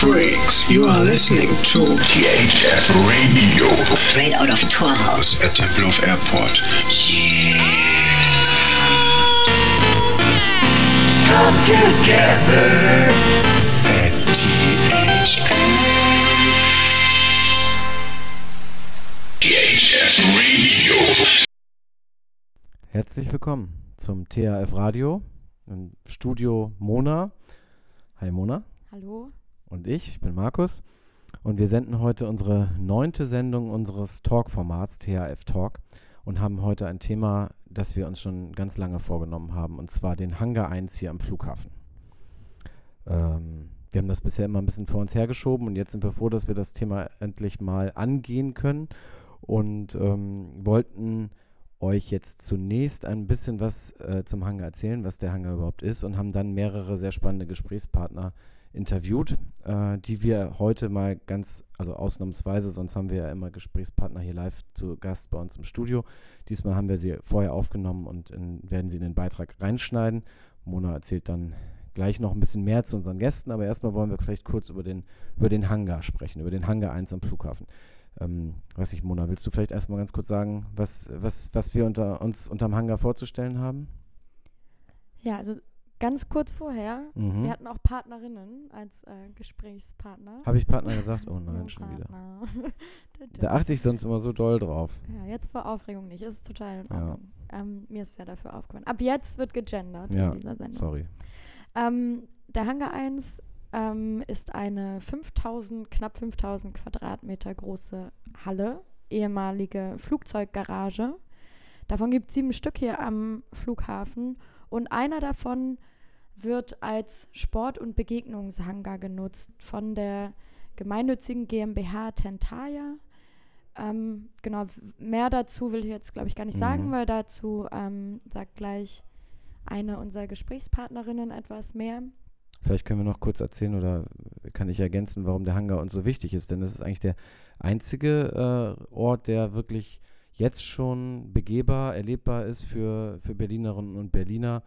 freaks. You are listening to THF Radio. Straight out of Torhaus. at Tempelhof Airport. Come together. At THF. THF Radio. Herzlich willkommen zum THF Radio im Studio Mona. Hi Mona Hallo. Und ich, ich bin Markus und wir senden heute unsere neunte Sendung unseres Talk-Formats THF Talk und haben heute ein Thema, das wir uns schon ganz lange vorgenommen haben und zwar den Hangar 1 hier am Flughafen. Ähm, wir haben das bisher immer ein bisschen vor uns hergeschoben und jetzt sind wir froh, dass wir das Thema endlich mal angehen können und ähm, wollten euch jetzt zunächst ein bisschen was äh, zum Hangar erzählen, was der Hangar überhaupt ist und haben dann mehrere sehr spannende Gesprächspartner interviewt, äh, die wir heute mal ganz, also ausnahmsweise, sonst haben wir ja immer Gesprächspartner hier live zu Gast bei uns im Studio. Diesmal haben wir sie vorher aufgenommen und in, werden sie in den Beitrag reinschneiden. Mona erzählt dann gleich noch ein bisschen mehr zu unseren Gästen, aber erstmal wollen wir vielleicht kurz über den, über den Hangar sprechen, über den Hangar 1 am Flughafen. Ähm, weiß ich, Mona, willst du vielleicht erstmal ganz kurz sagen, was, was, was wir unter uns unterm Hangar vorzustellen haben? Ja, also ganz kurz vorher, Mhm. wir hatten auch Partnerinnen als äh, Gesprächspartner. Habe ich Partner gesagt? Oh nein, Ja, schon wieder. Da achte ich sonst immer so doll drauf. ja, jetzt vor Aufregung nicht, ist total in Ja. Ordnung. Ähm, mir ist ja dafür aufgefallen. Ab jetzt wird gegendert Ja, in dieser Sendung. Sorry. Ähm, der Hangar 1 ähm, ist eine 5000, knapp 5000 Quadratmeter große Halle, ehemalige Flugzeuggarage. Davon gibt es sieben Stück hier am Flughafen und einer davon wird als Sport- und Begegnungshangar genutzt von der gemeinnützigen GmbH Tentaya. Ähm, genau, mehr dazu will ich jetzt, glaube ich, gar nicht sagen, Mhm. weil dazu ähm, sagt gleich eine unserer Gesprächspartnerinnen etwas mehr. Vielleicht können wir noch kurz erzählen oder kann ich ergänzen, warum der Hangar uns so wichtig ist. Denn es ist eigentlich der einzige äh, Ort, der wirklich jetzt schon begehbar, erlebbar ist für, für Berlinerinnen und Berliner,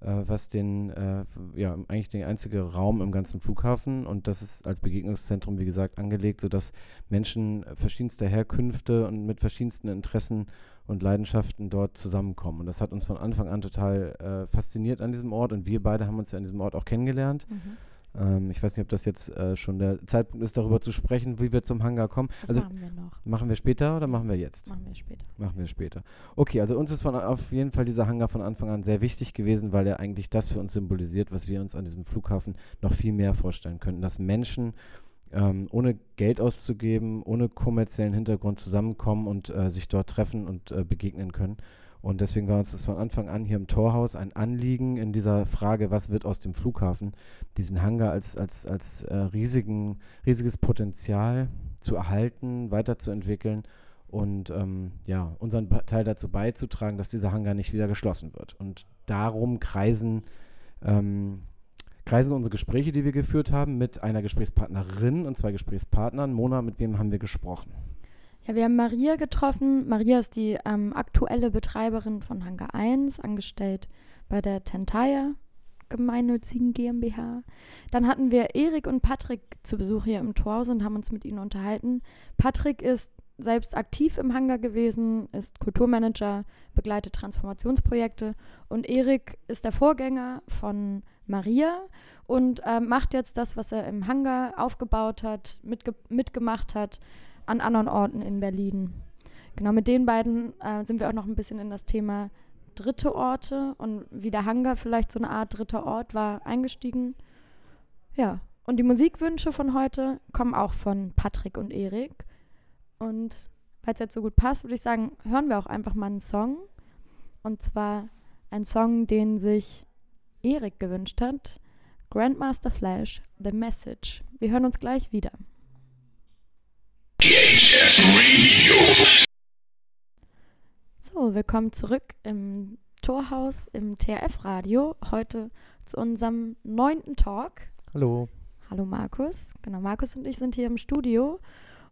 was den, äh, ja, eigentlich der einzige Raum im ganzen Flughafen und das ist als Begegnungszentrum, wie gesagt, angelegt, sodass Menschen verschiedenster Herkünfte und mit verschiedensten Interessen und Leidenschaften dort zusammenkommen. Und das hat uns von Anfang an total äh, fasziniert an diesem Ort und wir beide haben uns ja an diesem Ort auch kennengelernt. Ähm, ich weiß nicht, ob das jetzt äh, schon der Zeitpunkt ist, darüber zu sprechen, wie wir zum Hangar kommen. Das also machen wir noch. machen wir später oder machen wir jetzt? Machen wir später. Machen wir später. Okay, also uns ist von, auf jeden Fall dieser Hangar von Anfang an sehr wichtig gewesen, weil er eigentlich das für uns symbolisiert, was wir uns an diesem Flughafen noch viel mehr vorstellen könnten. Dass Menschen ähm, ohne Geld auszugeben, ohne kommerziellen Hintergrund zusammenkommen und äh, sich dort treffen und äh, begegnen können. Und deswegen war uns das von Anfang an hier im Torhaus ein Anliegen in dieser Frage, was wird aus dem Flughafen, diesen Hangar als, als, als äh, riesigen, riesiges Potenzial zu erhalten, weiterzuentwickeln und ähm, ja, unseren Teil dazu beizutragen, dass dieser Hangar nicht wieder geschlossen wird. Und darum kreisen, ähm, kreisen unsere Gespräche, die wir geführt haben, mit einer Gesprächspartnerin und zwei Gesprächspartnern. Mona, mit wem haben wir gesprochen? Ja, wir haben Maria getroffen. Maria ist die ähm, aktuelle Betreiberin von Hangar 1, angestellt bei der Tentaya gemeinnützigen GmbH. Dann hatten wir Erik und Patrick zu Besuch hier im Torhaus und haben uns mit ihnen unterhalten. Patrick ist selbst aktiv im Hangar gewesen, ist Kulturmanager, begleitet Transformationsprojekte und Erik ist der Vorgänger von Maria und ähm, macht jetzt das, was er im Hangar aufgebaut hat, mitge mitgemacht hat, an anderen Orten in Berlin. Genau, mit den beiden äh, sind wir auch noch ein bisschen in das Thema dritte Orte und wie der Hangar vielleicht so eine Art dritter Ort war eingestiegen. Ja, und die Musikwünsche von heute kommen auch von Patrick und Erik. Und weil es jetzt so gut passt, würde ich sagen, hören wir auch einfach mal einen Song. Und zwar einen Song, den sich Erik gewünscht hat. Grandmaster Flash, The Message. Wir hören uns gleich wieder. So, willkommen zurück im Torhaus im TRF-Radio. Heute zu unserem neunten Talk. Hallo. Hallo Markus. Genau, Markus und ich sind hier im Studio.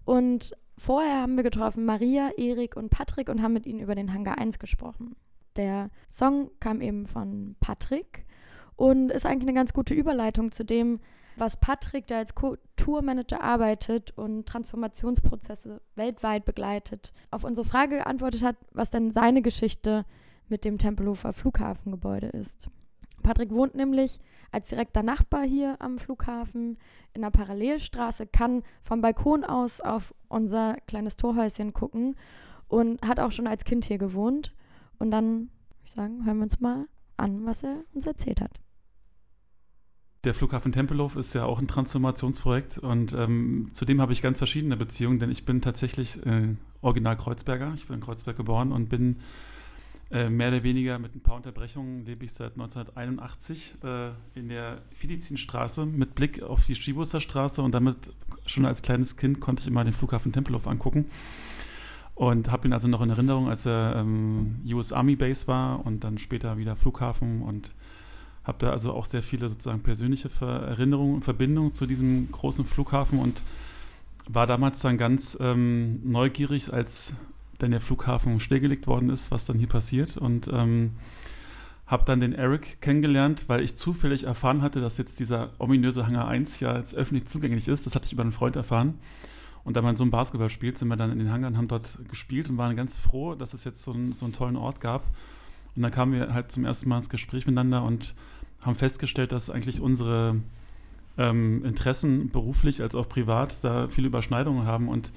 Und vorher haben wir getroffen Maria, Erik und Patrick und haben mit ihnen über den Hangar 1 gesprochen. Der Song kam eben von Patrick und ist eigentlich eine ganz gute Überleitung zu dem, was Patrick, der als Tourmanager arbeitet und Transformationsprozesse weltweit begleitet, auf unsere Frage geantwortet hat, was denn seine Geschichte mit dem Tempelhofer Flughafengebäude ist. Patrick wohnt nämlich als direkter Nachbar hier am Flughafen in einer Parallelstraße, kann vom Balkon aus auf unser kleines Torhäuschen gucken und hat auch schon als Kind hier gewohnt. Und dann, würde ich sagen, hören wir uns mal an, was er uns erzählt hat. Der Flughafen Tempelhof ist ja auch ein Transformationsprojekt und ähm, zudem habe ich ganz verschiedene Beziehungen, denn ich bin tatsächlich äh, Original Kreuzberger. Ich bin in Kreuzberg geboren und bin äh, mehr oder weniger mit ein paar Unterbrechungen lebe ich seit 1981 äh, in der Felizinstraße mit Blick auf die Stibusser Straße und damit schon als kleines Kind konnte ich immer den Flughafen Tempelhof angucken und habe ihn also noch in Erinnerung, als er ähm, US Army Base war und dann später wieder Flughafen und habe da also auch sehr viele sozusagen persönliche Erinnerungen und Verbindungen zu diesem großen Flughafen und war damals dann ganz ähm, neugierig, als dann der Flughafen stillgelegt worden ist, was dann hier passiert und ähm, habe dann den Eric kennengelernt, weil ich zufällig erfahren hatte, dass jetzt dieser ominöse Hangar 1 ja jetzt öffentlich zugänglich ist. Das hatte ich über einen Freund erfahren. Und da mein Sohn Basketball spielt, sind wir dann in den Hangaren, haben dort gespielt und waren ganz froh, dass es jetzt so, ein, so einen tollen Ort gab. Und dann kamen wir halt zum ersten Mal ins Gespräch miteinander und haben festgestellt, dass eigentlich unsere ähm, Interessen beruflich als auch privat da viele Überschneidungen haben und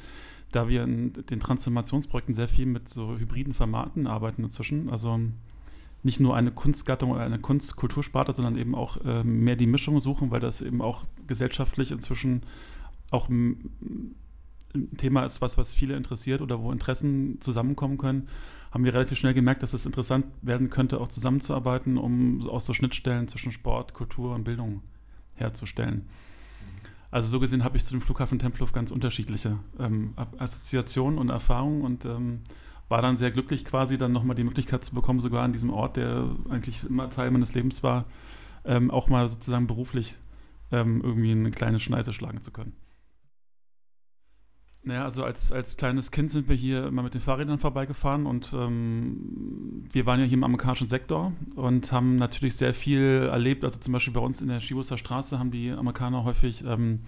da wir in den Transformationsprojekten sehr viel mit so hybriden Formaten arbeiten inzwischen, also nicht nur eine Kunstgattung oder eine Kunstkultursparte, sondern eben auch äh, mehr die Mischung suchen, weil das eben auch gesellschaftlich inzwischen auch ein Thema ist, was, was viele interessiert oder wo Interessen zusammenkommen können haben wir relativ schnell gemerkt, dass es interessant werden könnte, auch zusammenzuarbeiten, um auch so Schnittstellen zwischen Sport, Kultur und Bildung herzustellen. Also so gesehen habe ich zu dem Flughafen Tempelhof ganz unterschiedliche ähm, Assoziationen und Erfahrungen und ähm, war dann sehr glücklich, quasi dann nochmal die Möglichkeit zu bekommen, sogar an diesem Ort, der eigentlich immer Teil meines Lebens war, ähm, auch mal sozusagen beruflich ähm, irgendwie eine kleine Schneise schlagen zu können. Naja, also als, als kleines Kind sind wir hier immer mit den Fahrrädern vorbeigefahren und ähm, wir waren ja hier im amerikanischen Sektor und haben natürlich sehr viel erlebt. Also zum Beispiel bei uns in der Schibuser Straße haben die Amerikaner häufig ähm,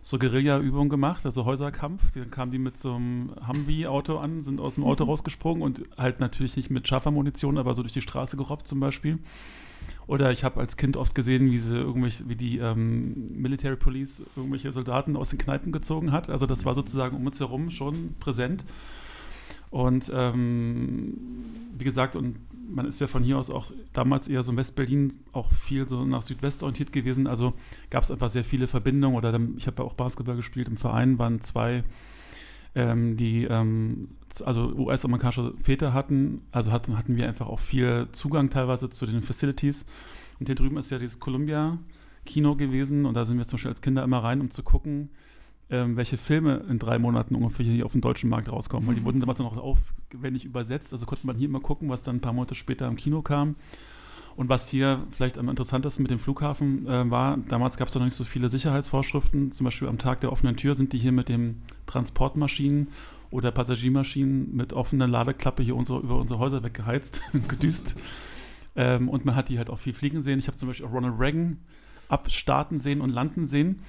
so Guerilla-Übungen gemacht, also Häuserkampf. Dann kamen die mit so einem Humvee-Auto an, sind aus dem Auto mhm. rausgesprungen und halt natürlich nicht mit scharfer Munition, aber so durch die Straße gerobbt zum Beispiel. Oder ich habe als Kind oft gesehen, wie sie irgendwelche, wie die ähm, Military Police irgendwelche Soldaten aus den Kneipen gezogen hat. Also das war sozusagen um uns herum schon präsent. Und ähm, wie gesagt, und man ist ja von hier aus auch damals eher so in Westberlin auch viel so nach Südwest orientiert gewesen. Also gab es einfach sehr viele Verbindungen. Oder dann, ich habe ja auch Basketball gespielt im Verein, waren zwei ähm, die ähm, also US-amerikanische Väter hatten, also hatten, hatten wir einfach auch viel Zugang teilweise zu den Facilities. Und hier drüben ist ja dieses Columbia-Kino gewesen und da sind wir zum Beispiel als Kinder immer rein, um zu gucken, ähm, welche Filme in drei Monaten ungefähr hier auf dem deutschen Markt rauskommen. Weil die wurden damals noch aufwendig übersetzt, also konnte man hier immer gucken, was dann ein paar Monate später im Kino kam. Und was hier vielleicht am interessantesten mit dem Flughafen äh, war, damals gab es noch nicht so viele Sicherheitsvorschriften. Zum Beispiel am Tag der offenen Tür sind die hier mit den Transportmaschinen oder Passagiermaschinen mit offener Ladeklappe hier unsere, über unsere Häuser weggeheizt, gedüst. Ähm, und man hat die halt auch viel fliegen sehen. Ich habe zum Beispiel auch Ronald Reagan abstarten sehen und landen sehen.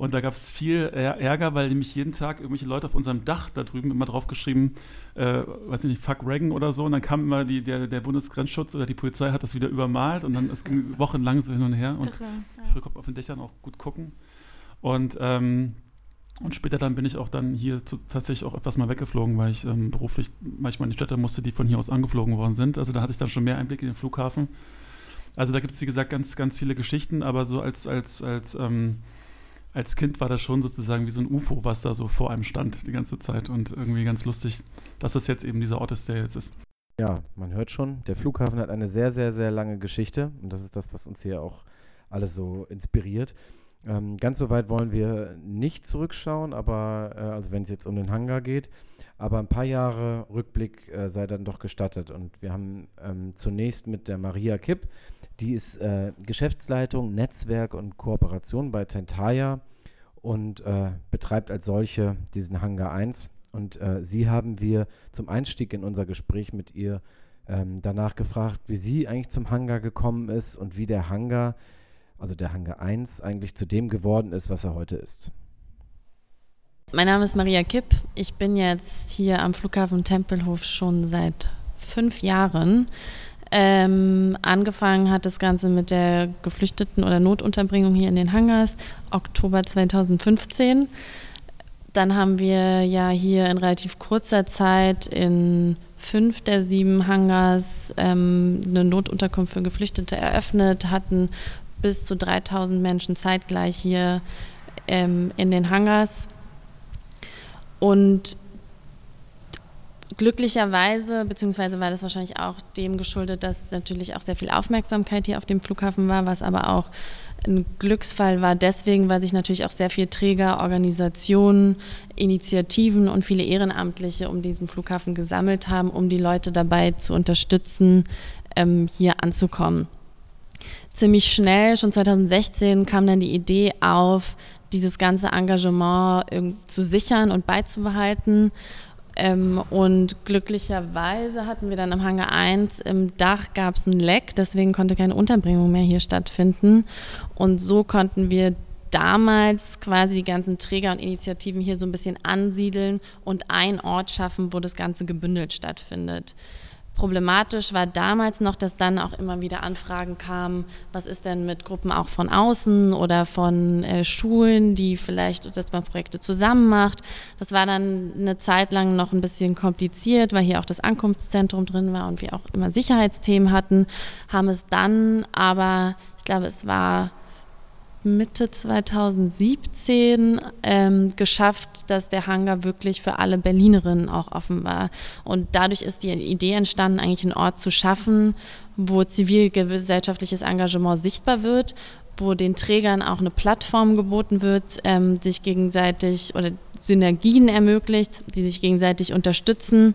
Und da gab es viel Ärger, weil nämlich jeden Tag irgendwelche Leute auf unserem Dach da drüben immer drauf geschrieben, äh, weiß ich nicht, fuck Reagan oder so. Und dann kam immer die, der, der Bundesgrenzschutz oder die Polizei hat das wieder übermalt und dann es ging wochenlang so hin und her. Und Irre, ja. konnte auf den Dächern auch gut gucken. Und, ähm, und später dann bin ich auch dann hier zu, tatsächlich auch etwas mal weggeflogen, weil ich ähm, beruflich manchmal in die Städte musste, die von hier aus angeflogen worden sind. Also da hatte ich dann schon mehr Einblick in den Flughafen. Also da gibt es, wie gesagt, ganz, ganz viele Geschichten, aber so als, als, als ähm, als Kind war das schon sozusagen wie so ein UFO, was da so vor einem stand die ganze Zeit und irgendwie ganz lustig, dass das jetzt eben dieser Ort ist, der jetzt ist. Ja, man hört schon, der Flughafen hat eine sehr, sehr, sehr lange Geschichte und das ist das, was uns hier auch alles so inspiriert. Ähm, ganz so weit wollen wir nicht zurückschauen, aber äh, also wenn es jetzt um den Hangar geht, aber ein paar Jahre Rückblick äh, sei dann doch gestattet und wir haben ähm, zunächst mit der Maria Kipp die ist äh, Geschäftsleitung, Netzwerk und Kooperation bei Tentaya und äh, betreibt als solche diesen Hangar 1. Und äh, sie haben wir zum Einstieg in unser Gespräch mit ihr ähm, danach gefragt, wie sie eigentlich zum Hangar gekommen ist und wie der Hangar also der Hangar 1, eigentlich zu dem geworden ist, was er heute ist. Mein Name ist Maria Kipp. Ich bin jetzt hier am Flughafen Tempelhof schon seit fünf Jahren. Ähm, angefangen hat das Ganze mit der Geflüchteten- oder Notunterbringung hier in den Hangars, Oktober 2015. Dann haben wir ja hier in relativ kurzer Zeit in fünf der sieben Hangars ähm, eine Notunterkunft für Geflüchtete eröffnet, hatten bis zu 3000 Menschen zeitgleich hier ähm, in den Hangars. Und glücklicherweise, beziehungsweise war das wahrscheinlich auch dem geschuldet, dass natürlich auch sehr viel Aufmerksamkeit hier auf dem Flughafen war, was aber auch ein Glücksfall war deswegen, weil sich natürlich auch sehr viele Träger, Organisationen, Initiativen und viele Ehrenamtliche um diesen Flughafen gesammelt haben, um die Leute dabei zu unterstützen, ähm, hier anzukommen. Ziemlich schnell, schon 2016, kam dann die Idee auf, dieses ganze Engagement zu sichern und beizubehalten. Ähm, und glücklicherweise hatten wir dann am Hangar 1 im Dach gab es ein Leck, deswegen konnte keine Unterbringung mehr hier stattfinden. Und so konnten wir damals quasi die ganzen Träger und Initiativen hier so ein bisschen ansiedeln und einen Ort schaffen, wo das Ganze gebündelt stattfindet. Problematisch war damals noch, dass dann auch immer wieder Anfragen kamen, was ist denn mit Gruppen auch von außen oder von äh, Schulen, die vielleicht, dass man Projekte zusammen macht. Das war dann eine Zeit lang noch ein bisschen kompliziert, weil hier auch das Ankunftszentrum drin war und wir auch immer Sicherheitsthemen hatten, haben es dann aber, ich glaube, es war Mitte 2017 ähm, geschafft, dass der Hangar wirklich für alle Berlinerinnen auch offen war. Und dadurch ist die Idee entstanden, eigentlich einen Ort zu schaffen, wo zivilgesellschaftliches Engagement sichtbar wird, wo den Trägern auch eine Plattform geboten wird, ähm, sich gegenseitig oder Synergien ermöglicht, die sich gegenseitig unterstützen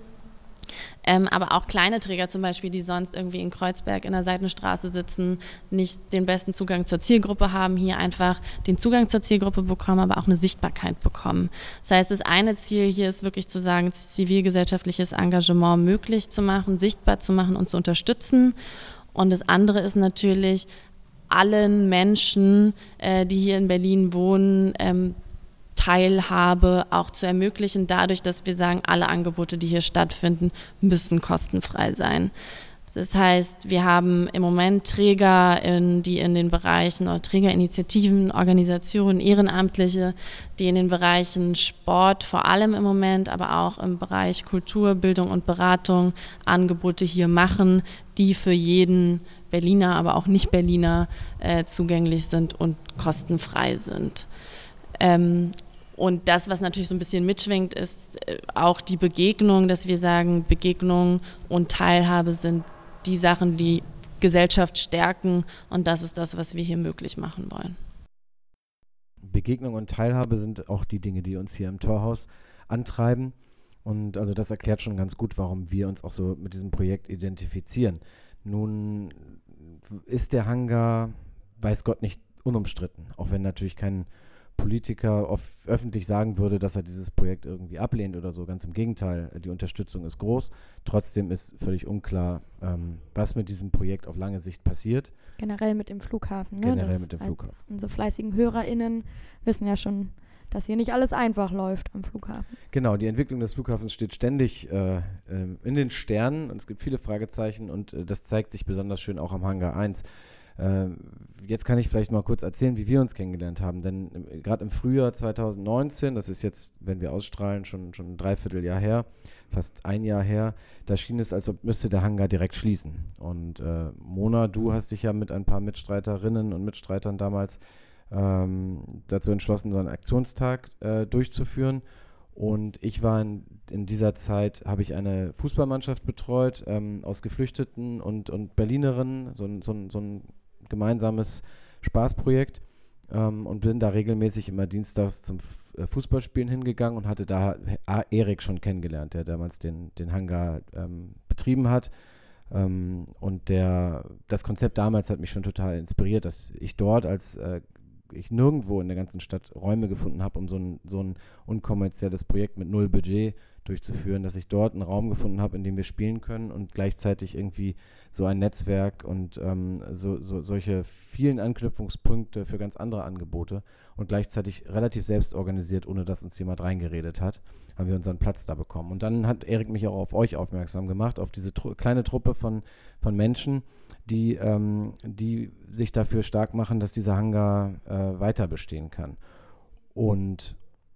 ähm, aber auch kleine Träger zum Beispiel, die sonst irgendwie in Kreuzberg in der Seitenstraße sitzen, nicht den besten Zugang zur Zielgruppe haben, hier einfach den Zugang zur Zielgruppe bekommen, aber auch eine Sichtbarkeit bekommen. Das heißt, das eine Ziel hier ist wirklich zu sagen, zivilgesellschaftliches Engagement möglich zu machen, sichtbar zu machen und zu unterstützen. Und das andere ist natürlich, allen Menschen, äh, die hier in Berlin wohnen, ähm, Teilhabe auch zu ermöglichen, dadurch, dass wir sagen, alle Angebote, die hier stattfinden, müssen kostenfrei sein. Das heißt, wir haben im Moment Träger, in, die in den Bereichen oder Trägerinitiativen, Organisationen, Ehrenamtliche, die in den Bereichen Sport vor allem im Moment, aber auch im Bereich Kultur, Bildung und Beratung Angebote hier machen, die für jeden Berliner, aber auch Nicht-Berliner äh, zugänglich sind und kostenfrei sind. Ähm, und das, was natürlich so ein bisschen mitschwingt, ist äh, auch die Begegnung, dass wir sagen, Begegnung und Teilhabe sind die Sachen, die Gesellschaft stärken. Und das ist das, was wir hier möglich machen wollen. Begegnung und Teilhabe sind auch die Dinge, die uns hier im Torhaus antreiben. Und also das erklärt schon ganz gut, warum wir uns auch so mit diesem Projekt identifizieren. Nun ist der Hangar, weiß Gott, nicht unumstritten, auch wenn natürlich kein Politiker öffentlich sagen würde, dass er dieses Projekt irgendwie ablehnt oder so. Ganz im Gegenteil, die Unterstützung ist groß. Trotzdem ist völlig unklar, ähm, was mit diesem Projekt auf lange Sicht passiert. Generell mit dem Flughafen. Ne? Generell das mit dem Flughafen. Unsere fleißigen HörerInnen wissen ja schon, dass hier nicht alles einfach läuft am Flughafen. Genau, die Entwicklung des Flughafens steht ständig äh, ähm, in den Sternen und es gibt viele Fragezeichen und äh, das zeigt sich besonders schön auch am Hangar 1. Äh, jetzt kann ich vielleicht mal kurz erzählen, wie wir uns kennengelernt haben. Denn gerade im Frühjahr 2019, das ist jetzt, wenn wir ausstrahlen, schon, schon ein Dreivierteljahr her, fast ein Jahr her, da schien es, als ob müsste der Hangar direkt schließen. Und äh, Mona, du hast dich ja mit ein paar Mitstreiterinnen und Mitstreitern damals ähm, dazu entschlossen, so einen Aktionstag äh, durchzuführen. Und ich war in, in dieser Zeit, habe ich eine Fußballmannschaft betreut ähm, aus Geflüchteten und, und Berlinerinnen, so, so, so ein gemeinsames Spaßprojekt ähm, und bin da regelmäßig immer dienstags zum äh, Fußballspielen hingegangen und hatte da Erik schon kennengelernt, der damals den, den Hangar ähm, betrieben hat. Ähm, und der, das Konzept damals hat mich schon total inspiriert, dass ich dort als äh, ich nirgendwo in der ganzen Stadt Räume gefunden habe, um so ein, so ein unkommerzielles Projekt mit null Budget durchzuführen, dass ich dort einen Raum gefunden habe, in dem wir spielen können und gleichzeitig irgendwie so ein Netzwerk und ähm, so, so, solche vielen Anknüpfungspunkte für ganz andere Angebote und gleichzeitig relativ selbst organisiert, ohne dass uns jemand reingeredet hat, haben wir unseren Platz da bekommen. Und dann hat Erik mich auch auf euch aufmerksam gemacht, auf diese tru kleine Truppe von, von Menschen, die, ähm, die sich dafür stark machen, dass dieser Hangar äh, weiter bestehen kann. Und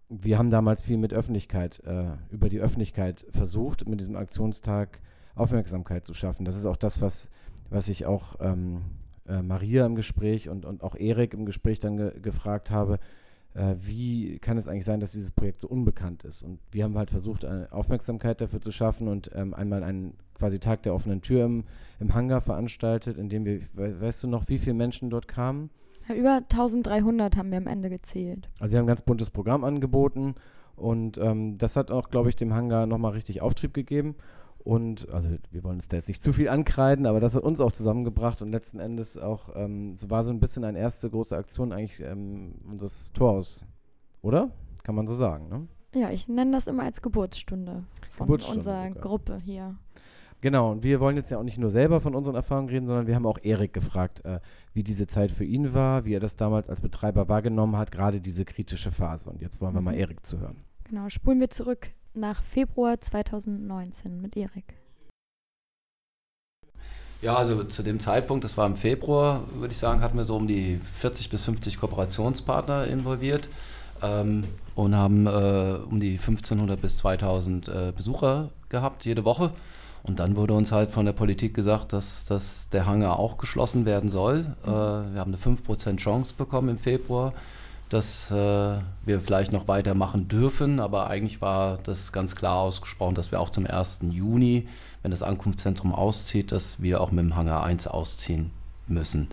wir haben damals viel mit Öffentlichkeit, äh, über die Öffentlichkeit versucht, mit diesem Aktionstag Aufmerksamkeit zu schaffen. Das ist auch das, was, was ich auch ähm, äh, Maria im Gespräch und, und auch Erik im Gespräch dann ge gefragt habe, äh, wie kann es eigentlich sein, dass dieses Projekt so unbekannt ist? Und wir haben halt versucht, Aufmerksamkeit dafür zu schaffen und ähm, einmal einen quasi Tag der offenen Tür im, im Hangar veranstaltet, in dem wir, we weißt du noch, wie viele Menschen dort kamen? Über 1300 haben wir am Ende gezählt. Also wir haben ein ganz buntes Programm angeboten und ähm, das hat auch, glaube ich, dem Hangar nochmal richtig Auftrieb gegeben. Und also wir wollen uns da jetzt nicht zu viel ankreiden, aber das hat uns auch zusammengebracht und letzten Endes auch, ähm, so war so ein bisschen eine erste große Aktion eigentlich ähm, unseres Torhaus, oder? Kann man so sagen, ne? Ja, ich nenne das immer als Geburtsstunde von Geburtsstunde unserer sogar. Gruppe hier. Genau, und wir wollen jetzt ja auch nicht nur selber von unseren Erfahrungen reden, sondern wir haben auch Erik gefragt, äh, wie diese Zeit für ihn war, wie er das damals als Betreiber wahrgenommen hat, gerade diese kritische Phase. Und jetzt wollen wir mal Mhm. Erik zuhören. Genau, spulen wir zurück nach Februar 2019 mit Erik. Ja, also zu dem Zeitpunkt, das war im Februar, würde ich sagen, hatten wir so um die 40 bis 50 Kooperationspartner involviert ähm, und haben äh, um die 1500 bis 2000 äh, Besucher gehabt jede Woche. Und dann wurde uns halt von der Politik gesagt, dass, dass der Hangar auch geschlossen werden soll. Äh, wir haben eine 5% Chance bekommen im Februar, dass äh, wir vielleicht noch weitermachen dürfen. Aber eigentlich war das ganz klar ausgesprochen, dass wir auch zum 1. Juni, wenn das Ankunftszentrum auszieht, dass wir auch mit dem Hangar 1 ausziehen müssen.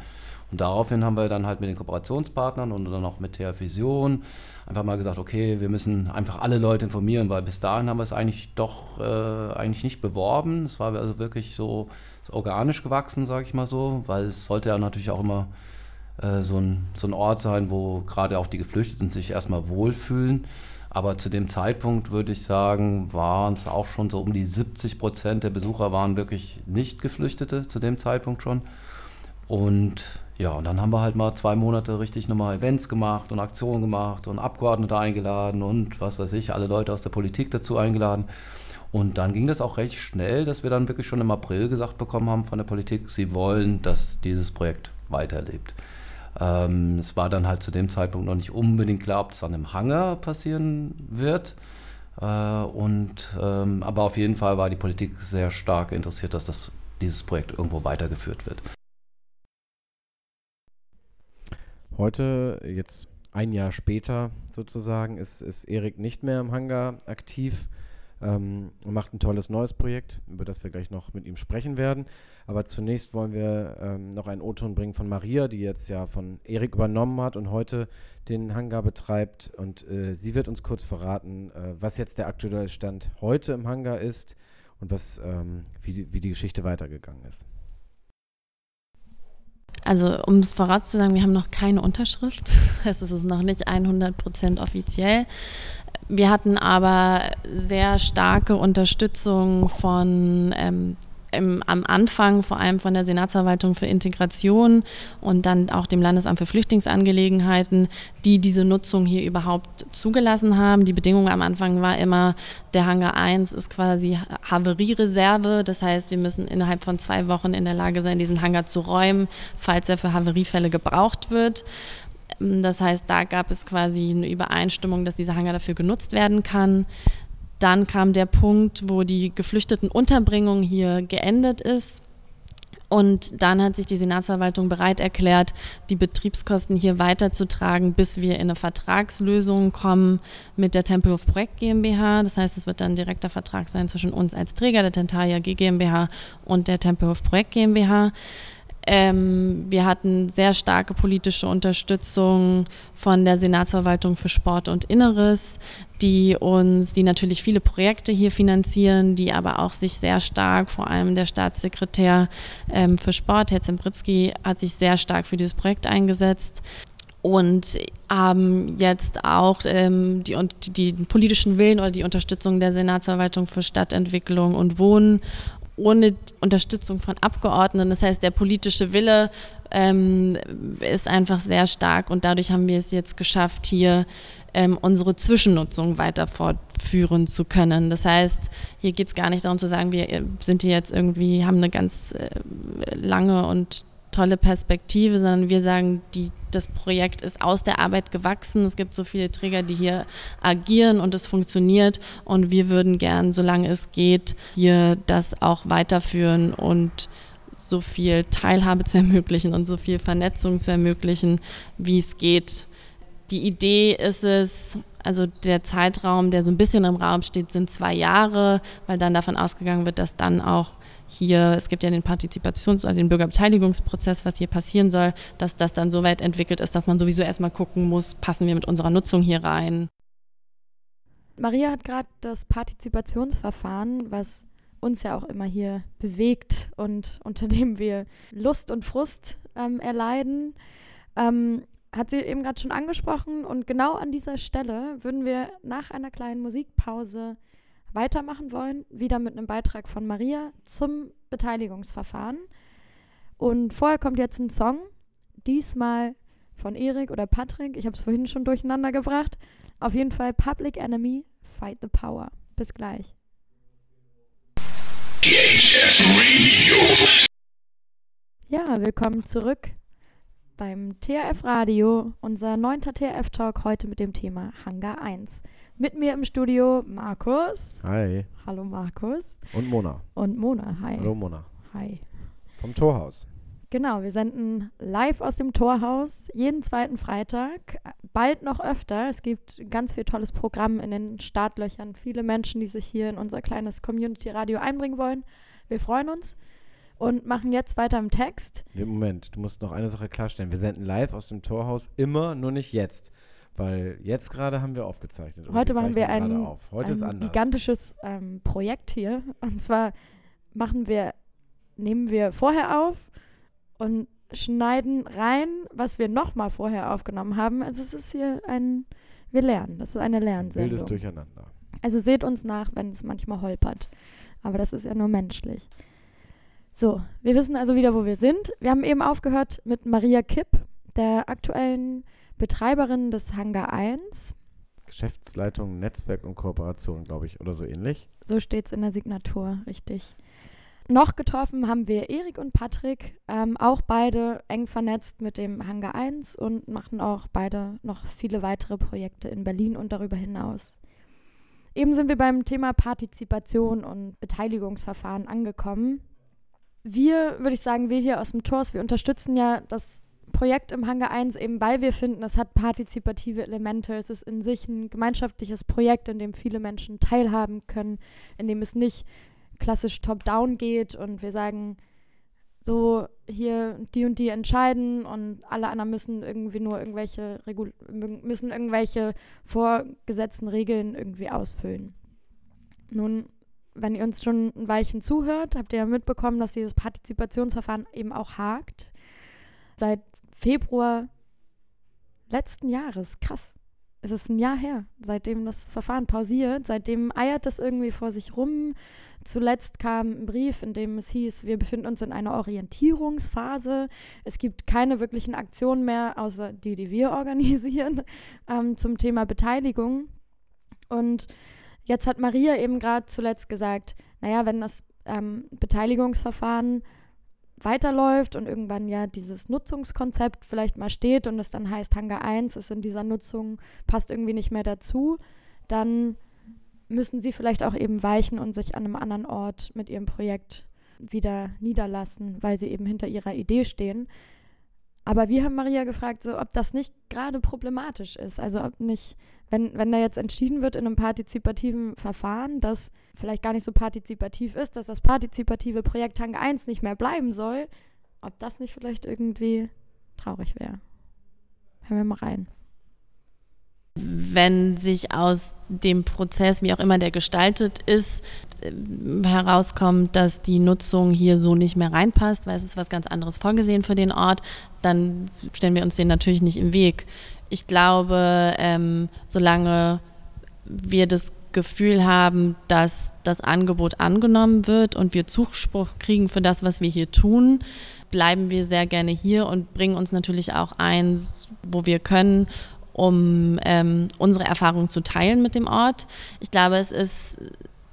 Und daraufhin haben wir dann halt mit den Kooperationspartnern und dann auch mit der Vision einfach mal gesagt, okay, wir müssen einfach alle Leute informieren, weil bis dahin haben wir es eigentlich doch äh, eigentlich nicht beworben. Es war also wirklich so, so organisch gewachsen, sage ich mal so, weil es sollte ja natürlich auch immer äh, so, ein, so ein Ort sein, wo gerade auch die Geflüchteten sich erstmal wohlfühlen. Aber zu dem Zeitpunkt würde ich sagen, waren es auch schon so um die 70 Prozent der Besucher waren wirklich nicht Geflüchtete zu dem Zeitpunkt schon. Und ja, und dann haben wir halt mal zwei Monate richtig nochmal Events gemacht und Aktionen gemacht und Abgeordnete eingeladen und was weiß ich, alle Leute aus der Politik dazu eingeladen. Und dann ging das auch recht schnell, dass wir dann wirklich schon im April gesagt bekommen haben von der Politik, sie wollen, dass dieses Projekt weiterlebt. Ähm, es war dann halt zu dem Zeitpunkt noch nicht unbedingt klar, ob es dann im Hangar passieren wird. Äh, und, ähm, aber auf jeden Fall war die Politik sehr stark interessiert, dass das, dieses Projekt irgendwo weitergeführt wird. Heute, jetzt ein Jahr später sozusagen, ist, ist Erik nicht mehr im Hangar aktiv ähm, und macht ein tolles neues Projekt, über das wir gleich noch mit ihm sprechen werden. Aber zunächst wollen wir ähm, noch einen O-Ton bringen von Maria, die jetzt ja von Erik übernommen hat und heute den Hangar betreibt. Und äh, sie wird uns kurz verraten, äh, was jetzt der aktuelle Stand heute im Hangar ist und was, ähm, wie, wie die Geschichte weitergegangen ist. Also um es vorauszusagen, wir haben noch keine Unterschrift. Es ist noch nicht 100% offiziell. Wir hatten aber sehr starke Unterstützung von ähm, im, am Anfang vor allem von der Senatsverwaltung für Integration und dann auch dem Landesamt für Flüchtlingsangelegenheiten, die diese Nutzung hier überhaupt zugelassen haben. Die Bedingung am Anfang war immer, der Hangar 1 ist quasi Havariereserve. Das heißt, wir müssen innerhalb von zwei Wochen in der Lage sein, diesen Hangar zu räumen, falls er für Havariefälle gebraucht wird. Das heißt, da gab es quasi eine Übereinstimmung, dass dieser Hangar dafür genutzt werden kann. Dann kam der Punkt, wo die geflüchteten Unterbringung hier geendet ist. Und dann hat sich die Senatsverwaltung bereit erklärt, die Betriebskosten hier weiterzutragen, bis wir in eine Vertragslösung kommen mit der Tempelhof Projekt GmbH. Das heißt, es wird dann ein direkter Vertrag sein zwischen uns als Träger der Tentalia GmbH und der Tempelhof Projekt GmbH. Ähm, wir hatten sehr starke politische Unterstützung von der Senatsverwaltung für Sport und Inneres, die uns, die natürlich viele Projekte hier finanzieren, die aber auch sich sehr stark, vor allem der Staatssekretär ähm, für Sport, Herr Zembritzky, hat sich sehr stark für dieses Projekt eingesetzt. und haben jetzt auch ähm, die, die, den politischen Willen oder die Unterstützung der Senatsverwaltung für Stadtentwicklung und Wohnen ohne Unterstützung von Abgeordneten. Das heißt, der politische Wille ähm, ist einfach sehr stark und dadurch haben wir es jetzt geschafft, hier ähm, unsere Zwischennutzung weiter fortführen zu können. Das heißt, hier geht es gar nicht darum zu sagen, wir äh, sind hier jetzt irgendwie, haben eine ganz äh, lange und tolle Perspektive, sondern wir sagen, die, das Projekt ist aus der Arbeit gewachsen. Es gibt so viele Träger, die hier agieren und es funktioniert. Und wir würden gern, solange es geht, hier das auch weiterführen und so viel Teilhabe zu ermöglichen und so viel Vernetzung zu ermöglichen, wie es geht. Die Idee ist es, also der Zeitraum, der so ein bisschen im Raum steht, sind zwei Jahre, weil dann davon ausgegangen wird, dass dann auch hier, es gibt ja den Partizipations- oder den Bürgerbeteiligungsprozess, was hier passieren soll, dass das dann so weit entwickelt ist, dass man sowieso erstmal gucken muss, passen wir mit unserer Nutzung hier rein. Maria hat gerade das Partizipationsverfahren, was uns ja auch immer hier bewegt und unter dem wir Lust und Frust ähm, erleiden, ähm, hat sie eben gerade schon angesprochen. Und genau an dieser Stelle würden wir nach einer kleinen Musikpause weitermachen wollen, wieder mit einem Beitrag von Maria zum Beteiligungsverfahren. Und vorher kommt jetzt ein Song, diesmal von Erik oder Patrick. Ich habe es vorhin schon durcheinander gebracht. Auf jeden Fall Public Enemy, Fight the Power. Bis gleich. Ja, willkommen zurück beim TRF Radio, unser neunter TRF Talk heute mit dem Thema Hangar 1. Mit mir im Studio Markus. Hi. Hallo Markus. Und Mona. Und Mona, hi. Hallo Mona. Hi. Vom Torhaus. Genau, wir senden live aus dem Torhaus jeden zweiten Freitag, bald noch öfter. Es gibt ganz viel tolles Programm in den Startlöchern, viele Menschen, die sich hier in unser kleines Community-Radio einbringen wollen. Wir freuen uns und machen jetzt weiter im Text. Moment, du musst noch eine Sache klarstellen. Wir senden live aus dem Torhaus immer, nur nicht jetzt. Weil jetzt gerade haben wir aufgezeichnet. Heute machen wir ein, ein gigantisches ähm, Projekt hier. Und zwar machen wir, nehmen wir vorher auf und schneiden rein, was wir nochmal vorher aufgenommen haben. Also es ist hier ein, wir lernen. Das ist eine Lernsendung. Wildes Durcheinander. Also seht uns nach, wenn es manchmal holpert. Aber das ist ja nur menschlich. So, wir wissen also wieder, wo wir sind. Wir haben eben aufgehört mit Maria Kipp, der aktuellen Betreiberin des Hangar 1. Geschäftsleitung, Netzwerk und Kooperation, glaube ich, oder so ähnlich. So steht es in der Signatur, richtig. Noch getroffen haben wir Erik und Patrick, ähm, auch beide eng vernetzt mit dem Hangar 1 und machen auch beide noch viele weitere Projekte in Berlin und darüber hinaus. Eben sind wir beim Thema Partizipation und Beteiligungsverfahren angekommen. Wir, würde ich sagen, wir hier aus dem TORS, wir unterstützen ja das Projekt im Hangar 1, eben weil wir finden, es hat partizipative Elemente. Es ist in sich ein gemeinschaftliches Projekt, in dem viele Menschen teilhaben können, in dem es nicht klassisch top-down geht und wir sagen, so hier die und die entscheiden und alle anderen müssen irgendwie nur irgendwelche Regul müssen irgendwelche vorgesetzten Regeln irgendwie ausfüllen. Nun, wenn ihr uns schon ein Weilchen zuhört, habt ihr ja mitbekommen, dass dieses Partizipationsverfahren eben auch hakt. Seit Februar letzten Jahres. Krass. Es ist ein Jahr her, seitdem das Verfahren pausiert. Seitdem eiert es irgendwie vor sich rum. Zuletzt kam ein Brief, in dem es hieß, wir befinden uns in einer Orientierungsphase. Es gibt keine wirklichen Aktionen mehr, außer die, die wir organisieren, ähm, zum Thema Beteiligung. Und jetzt hat Maria eben gerade zuletzt gesagt, naja, wenn das ähm, Beteiligungsverfahren weiterläuft und irgendwann ja dieses Nutzungskonzept vielleicht mal steht und es dann heißt, Hangar 1 ist in dieser Nutzung, passt irgendwie nicht mehr dazu, dann müssen sie vielleicht auch eben weichen und sich an einem anderen Ort mit ihrem Projekt wieder niederlassen, weil sie eben hinter ihrer Idee stehen. Aber wir haben Maria gefragt, so, ob das nicht gerade problematisch ist. Also ob nicht, wenn, wenn da jetzt entschieden wird in einem partizipativen Verfahren, das vielleicht gar nicht so partizipativ ist, dass das partizipative Projekt Hang 1 nicht mehr bleiben soll, ob das nicht vielleicht irgendwie traurig wäre. Hören wir mal rein. Wenn sich aus dem Prozess, wie auch immer der gestaltet ist, herauskommt, dass die Nutzung hier so nicht mehr reinpasst, weil es ist was ganz anderes vorgesehen für den Ort, dann stellen wir uns den natürlich nicht im Weg. Ich glaube, ähm, solange wir das Gefühl haben, dass das Angebot angenommen wird und wir Zuspruch kriegen für das, was wir hier tun, bleiben wir sehr gerne hier und bringen uns natürlich auch ein, wo wir können, um ähm, unsere Erfahrungen zu teilen mit dem Ort. Ich glaube, es ist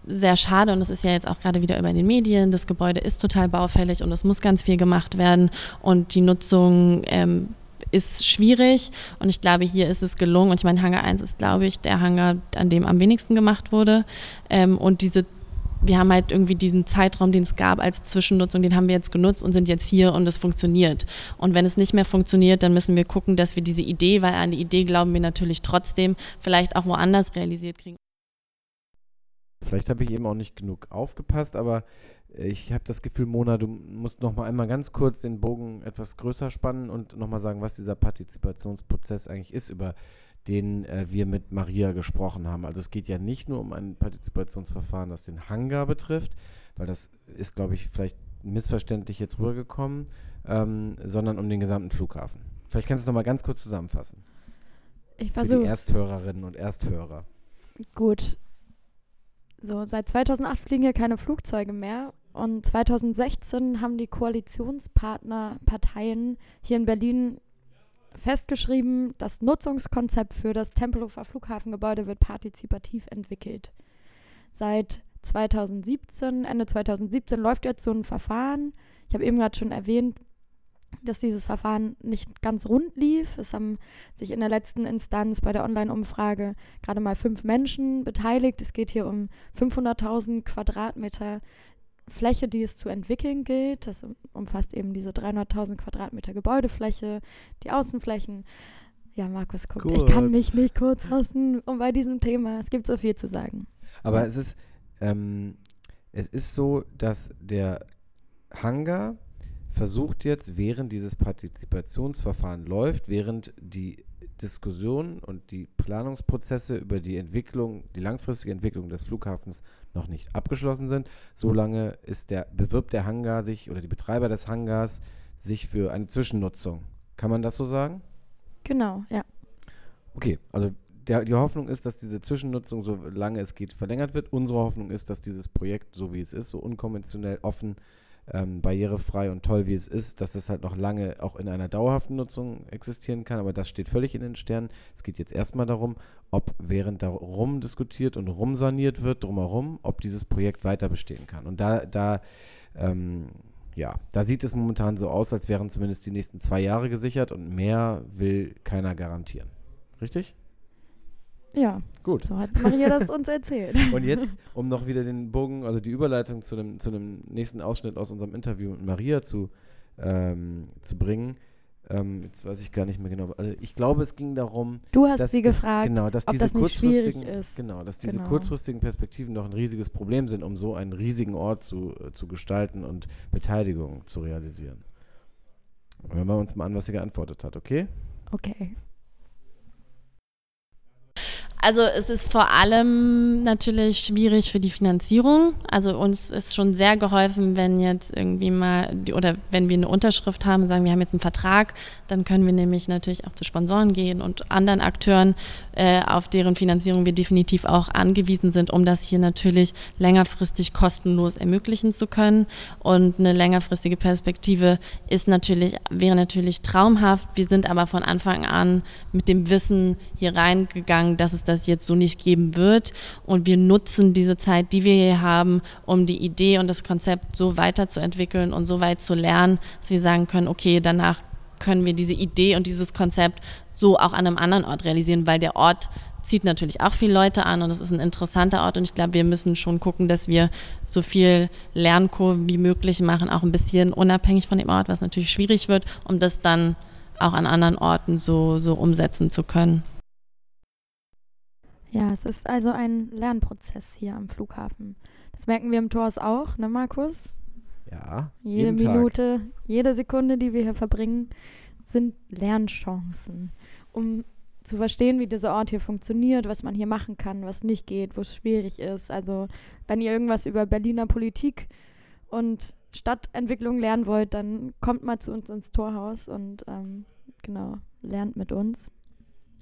sehr schade und es ist ja jetzt auch gerade wieder über den Medien. Das Gebäude ist total baufällig und es muss ganz viel gemacht werden und die Nutzung ähm, ist schwierig und ich glaube, hier ist es gelungen. Und ich meine, Hangar 1 ist, glaube ich, der Hangar, an dem am wenigsten gemacht wurde. Ähm, und diese wir haben halt irgendwie diesen Zeitraum, den es gab als Zwischennutzung, den haben wir jetzt genutzt und sind jetzt hier und es funktioniert. Und wenn es nicht mehr funktioniert, dann müssen wir gucken, dass wir diese Idee, weil an die Idee glauben wir natürlich trotzdem, vielleicht auch woanders realisiert kriegen. Vielleicht habe ich eben auch nicht genug aufgepasst, aber ich habe das Gefühl, Mona, du musst noch mal einmal ganz kurz den Bogen etwas größer spannen und noch mal sagen, was dieser Partizipationsprozess eigentlich ist, über den äh, wir mit Maria gesprochen haben. Also es geht ja nicht nur um ein Partizipationsverfahren, das den Hangar betrifft, weil das ist, glaube ich, vielleicht missverständlich jetzt rübergekommen, ähm, sondern um den gesamten Flughafen. Vielleicht kannst du es noch mal ganz kurz zusammenfassen. Ich Für die versuche. Ersthörerinnen und Ersthörer. Gut. So, seit 2008 fliegen hier keine Flugzeuge mehr. Und 2016 haben die Koalitionspartnerparteien hier in Berlin festgeschrieben, das Nutzungskonzept für das Tempelhofer Flughafengebäude wird partizipativ entwickelt. Seit 2017, Ende 2017 läuft jetzt so ein Verfahren. Ich habe eben gerade schon erwähnt, dass dieses Verfahren nicht ganz rund lief. Es haben sich in der letzten Instanz bei der Online-Umfrage gerade mal fünf Menschen beteiligt. Es geht hier um 500.000 Quadratmeter Fläche, die es zu entwickeln gilt. Das um- umfasst eben diese 300.000 Quadratmeter Gebäudefläche, die Außenflächen. Ja, Markus, guckt, ich kann mich Kurz. nicht kurz fassen um bei diesem Thema. Es gibt so viel zu sagen. Aber es ist, ähm, es ist so, dass der Hangar versucht jetzt, während dieses Partizipationsverfahren läuft, während die Diskussionen und die Planungsprozesse über die Entwicklung, die langfristige Entwicklung des Flughafens noch nicht abgeschlossen sind, solange ist der, bewirbt der Hangar sich oder die Betreiber des Hangars sich für eine Zwischennutzung. Kann man das so sagen? Genau, ja. Okay, also der, die Hoffnung ist, dass diese Zwischennutzung, solange es geht, verlängert wird. Unsere Hoffnung ist, dass dieses Projekt, so wie es ist, so unkonventionell, offen, ähm, barrierefrei und toll wie es ist, dass es halt noch lange auch in einer dauerhaften Nutzung existieren kann. Aber das steht völlig in den Sternen. Es geht jetzt erstmal darum, ob während darum diskutiert und rumsaniert wird, drumherum, ob dieses Projekt weiter bestehen kann. Und da, da ähm, ja, da sieht es momentan so aus, als wären zumindest die nächsten zwei Jahre gesichert und mehr will keiner garantieren. Richtig? Ja, Gut. so hat Maria das uns erzählt. Und jetzt, um noch wieder den Bogen, also die Überleitung zu dem, zu dem nächsten Ausschnitt aus unserem Interview mit Maria zu, ähm, zu bringen, ähm, jetzt weiß ich gar nicht mehr genau. Also ich glaube, es ging darum, Du hast dass sie ge- gefragt, genau, dass ob diese das nicht schwierig kurzfristigen, ist. genau, dass diese Genau. kurzfristigen Perspektiven doch ein riesiges Problem sind, um so einen riesigen Ort zu, äh, zu gestalten und Beteiligung zu realisieren. Hören wir uns mal an, was sie geantwortet hat, okay? Okay. Also es ist vor allem natürlich schwierig für die Finanzierung. Also uns ist schon sehr geholfen, wenn jetzt irgendwie mal die, oder wenn wir eine Unterschrift haben und sagen, wir haben jetzt einen Vertrag, dann können wir nämlich natürlich auch zu Sponsoren gehen und anderen Akteuren, äh, auf deren Finanzierung wir definitiv auch angewiesen sind, um das hier natürlich längerfristig kostenlos ermöglichen zu können. Und eine längerfristige Perspektive ist natürlich, wäre natürlich traumhaft. Wir sind aber von Anfang an mit dem Wissen hier reingegangen, dass es das jetzt so nicht geben wird. Und wir nutzen diese Zeit, die wir hier haben, um die Idee und das Konzept so weiterzuentwickeln und so weit zu lernen, dass wir sagen können, okay, danach können wir diese Idee und dieses Konzept so auch an einem anderen Ort realisieren, weil der Ort zieht natürlich auch viele Leute an und es ist ein interessanter Ort und ich glaube, wir müssen schon gucken, dass wir so viel Lernkurven wie möglich machen, auch ein bisschen unabhängig von dem Ort, was natürlich schwierig wird, um das dann auch an anderen Orten so, so umsetzen zu können. Ja, es ist also ein Lernprozess hier am Flughafen. Das merken wir im TORS auch, ne Markus? Ja. Jede jeden Tag. Minute, jede Sekunde, die wir hier verbringen, sind Lernchancen. Um zu verstehen, wie dieser Ort hier funktioniert, was man hier machen kann, was nicht geht, wo es schwierig ist. Also wenn ihr irgendwas über Berliner Politik und Stadtentwicklung lernen wollt, dann kommt mal zu uns ins Torhaus und ähm, genau, lernt mit uns.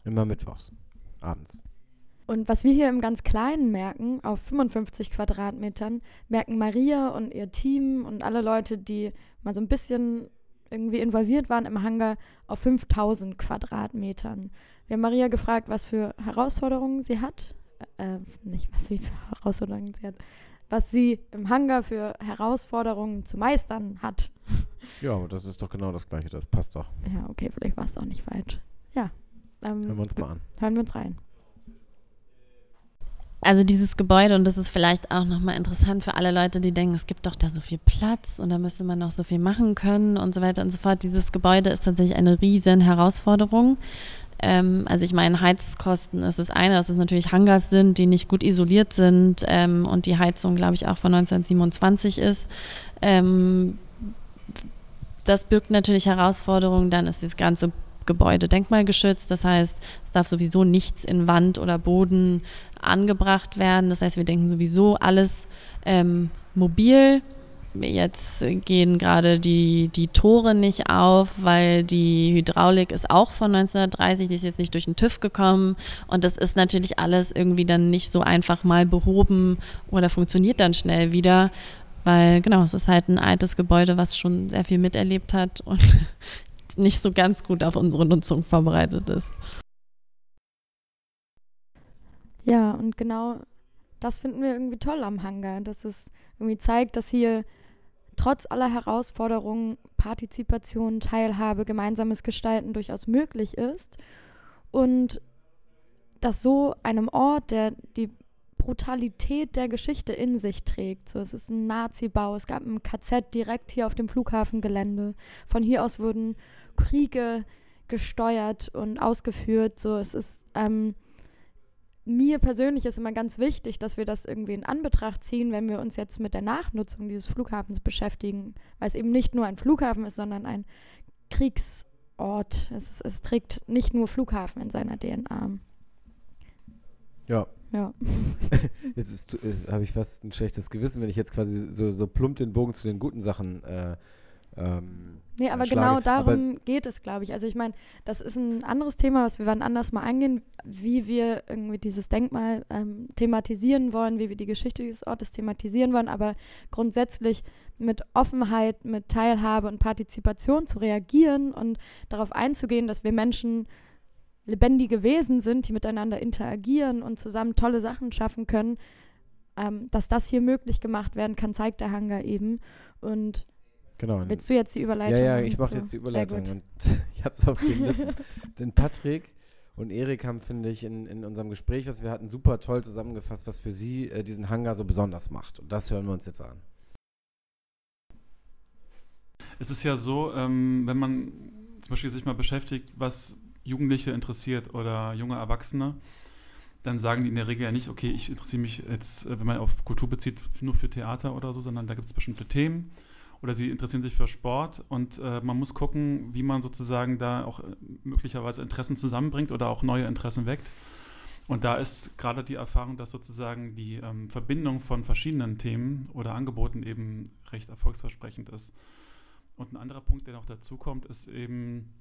Immer mittwochs, abends. Und was wir hier im ganz Kleinen merken, auf 55 Quadratmetern, merken Maria und ihr Team und alle Leute, die mal so ein bisschen irgendwie involviert waren im Hangar, auf 5000 Quadratmetern. Wir haben Maria gefragt, was für Herausforderungen sie hat. Äh, nicht, was sie für Herausforderungen sie hat. Was sie im Hangar für Herausforderungen zu meistern hat. Ja, aber das ist doch genau das Gleiche. Das passt doch. Ja, okay, vielleicht war es auch nicht falsch. Ja. Ähm, Hören wir uns mal an. Hören wir uns rein. Also dieses Gebäude, und das ist vielleicht auch nochmal interessant für alle Leute, die denken, es gibt doch da so viel Platz und da müsste man noch so viel machen können und so weiter und so fort. Dieses Gebäude ist tatsächlich eine riesen Herausforderung. Ähm, also ich meine, Heizkosten ist das eine, dass es natürlich Hangars sind, die nicht gut isoliert sind ähm, und die Heizung, glaube ich, auch von 1927 ist. Ähm, das birgt natürlich Herausforderungen. Dann ist das ganze Gebäude denkmalgeschützt. Das heißt, es darf sowieso nichts in Wand oder Boden angebracht werden. Das heißt, wir denken sowieso alles ähm, mobil. Jetzt gehen gerade die, die Tore nicht auf, weil die Hydraulik ist auch von 1930, die ist jetzt nicht durch den TÜV gekommen. Und das ist natürlich alles irgendwie dann nicht so einfach mal behoben oder funktioniert dann schnell wieder. Weil genau, es ist halt ein altes Gebäude, was schon sehr viel miterlebt hat und nicht so ganz gut auf unsere Nutzung vorbereitet ist. Ja, und genau das finden wir irgendwie toll am Hangar, dass es irgendwie zeigt, dass hier trotz aller Herausforderungen Partizipation, Teilhabe, gemeinsames Gestalten durchaus möglich ist und dass so einem Ort, der die Brutalität der Geschichte in sich trägt. So, es ist ein Nazi-Bau, es gab ein KZ direkt hier auf dem Flughafengelände. Von hier aus wurden Kriege gesteuert und ausgeführt. So, es ist ähm, mir persönlich ist immer ganz wichtig, dass wir das irgendwie in Anbetracht ziehen, wenn wir uns jetzt mit der Nachnutzung dieses Flughafens beschäftigen, weil es eben nicht nur ein Flughafen ist, sondern ein Kriegsort. Es, ist, es trägt nicht nur Flughafen in seiner DNA. Ja. Ja. jetzt habe ich fast ein schlechtes Gewissen, wenn ich jetzt quasi so, so plump den Bogen zu den guten Sachen äh, ähm, Nee, aber schlage. genau darum Aber geht es, glaube ich. Also ich meine, das ist ein anderes Thema, was wir wann anders mal angehen, wie wir irgendwie dieses Denkmal ähm, thematisieren wollen, wie wir die Geschichte dieses Ortes thematisieren wollen, aber grundsätzlich mit Offenheit, mit Teilhabe und Partizipation zu reagieren und darauf einzugehen, dass wir Menschen lebendige Wesen sind, die miteinander interagieren und zusammen tolle Sachen schaffen können, ähm, dass das hier möglich gemacht werden kann, zeigt der Hangar eben. Und genau. willst du jetzt die Überleitung Ja, ja, ich mache jetzt die Überleitung und ich habe es auf den Lippen. Denn Patrick und Erik haben, finde ich, in, in unserem Gespräch, was wir hatten, super toll zusammengefasst, was für sie äh, diesen Hangar so besonders macht. Und das hören wir uns jetzt an. Es ist ja so, ähm, wenn man zum Beispiel sich mal beschäftigt, was Jugendliche interessiert oder junge Erwachsene, dann sagen die in der Regel ja nicht, okay, ich interessiere mich jetzt, äh, wenn man auf Kultur bezieht, nur für Theater oder so, sondern da gibt es bestimmte Themen oder sie interessieren sich für Sport und äh, man muss gucken, wie man sozusagen da auch äh, möglicherweise Interessen zusammenbringt oder auch neue Interessen weckt. Und da ist gerade die Erfahrung, dass sozusagen die ähm, Verbindung von verschiedenen Themen oder Angeboten eben recht erfolgsversprechend ist. Und ein anderer Punkt, der noch dazu kommt, ist eben,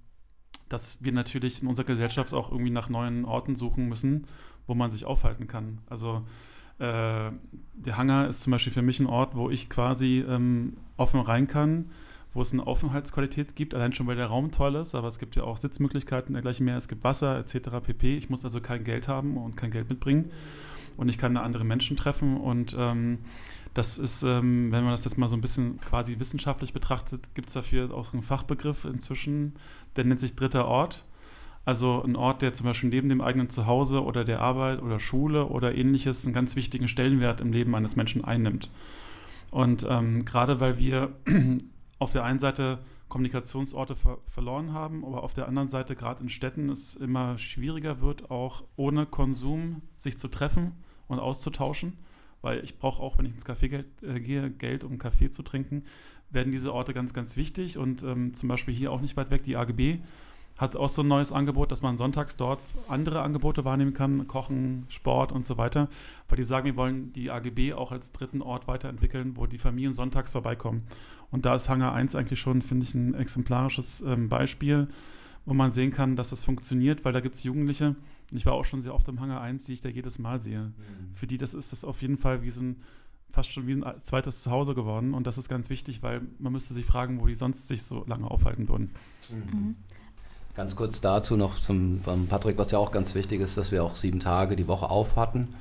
dass wir natürlich in unserer Gesellschaft auch irgendwie nach neuen Orten suchen müssen, wo man sich aufhalten kann. Also äh, der Hangar ist zum Beispiel für mich ein Ort, wo ich quasi ähm, offen rein kann, wo es eine Aufenthaltsqualität gibt, allein schon weil der Raum toll ist, aber es gibt ja auch Sitzmöglichkeiten dergleichen mehr, es gibt Wasser etc. pp. Ich muss also kein Geld haben und kein Geld mitbringen und ich kann da andere Menschen treffen und ähm, das ist, ähm, wenn man das jetzt mal so ein bisschen quasi wissenschaftlich betrachtet, gibt es dafür auch einen Fachbegriff inzwischen, der nennt sich dritter Ort. Also ein Ort, der zum Beispiel neben dem eigenen Zuhause oder der Arbeit oder Schule oder ähnliches einen ganz wichtigen Stellenwert im Leben eines Menschen einnimmt. Und ähm, gerade weil wir auf der einen Seite Kommunikationsorte ver verloren haben, aber auf der anderen Seite gerade in Städten es immer schwieriger wird, auch ohne Konsum sich zu treffen und auszutauschen, weil ich brauche auch, wenn ich ins Café äh, gehe, Geld, um Kaffee zu trinken, werden diese Orte ganz, ganz wichtig. Und ähm, zum Beispiel hier auch nicht weit weg, die AGB hat auch so ein neues Angebot, dass man sonntags dort andere Angebote wahrnehmen kann, Kochen, Sport und so weiter, weil die sagen, wir wollen die AGB auch als dritten Ort weiterentwickeln, wo die Familien sonntags vorbeikommen. Und da ist Hangar 1 eigentlich schon, finde ich, ein exemplarisches ähm, Beispiel, wo man sehen kann, dass das funktioniert, weil da gibt es Jugendliche, und ich war auch schon sehr oft im Hangar 1, die ich da jedes Mal sehe. Mhm. Für die das ist das auf jeden Fall wie so ein fast schon wie ein zweites Zuhause geworden. Und das ist ganz wichtig, weil man müsste sich fragen, wo die sonst sich so lange aufhalten würden. Mhm. Ganz kurz dazu noch zum Patrick, was ja auch ganz wichtig ist, dass wir auch sieben Tage die Woche auf hatten.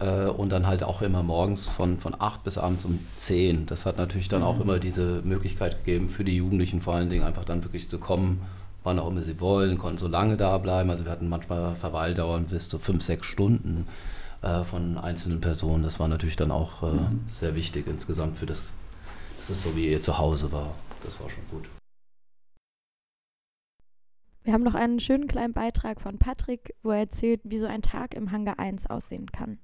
Äh, und dann halt auch immer morgens von, von acht bis abends um zehn. Das hat natürlich dann mhm. auch immer diese Möglichkeit gegeben, für die Jugendlichen vor allen Dingen einfach dann wirklich zu kommen, wann auch immer sie wollen, konnten so lange da bleiben. Also wir hatten manchmal Verweildauern bis zu fünf, sechs Stunden äh, von einzelnen Personen. Das war natürlich dann auch äh, mhm. sehr wichtig insgesamt für das, dass es so wie ihr zu Hause war. Das war schon gut. Wir haben noch einen schönen kleinen Beitrag von Patrick, wo er erzählt, wie so ein Tag im Hangar 1 aussehen kann.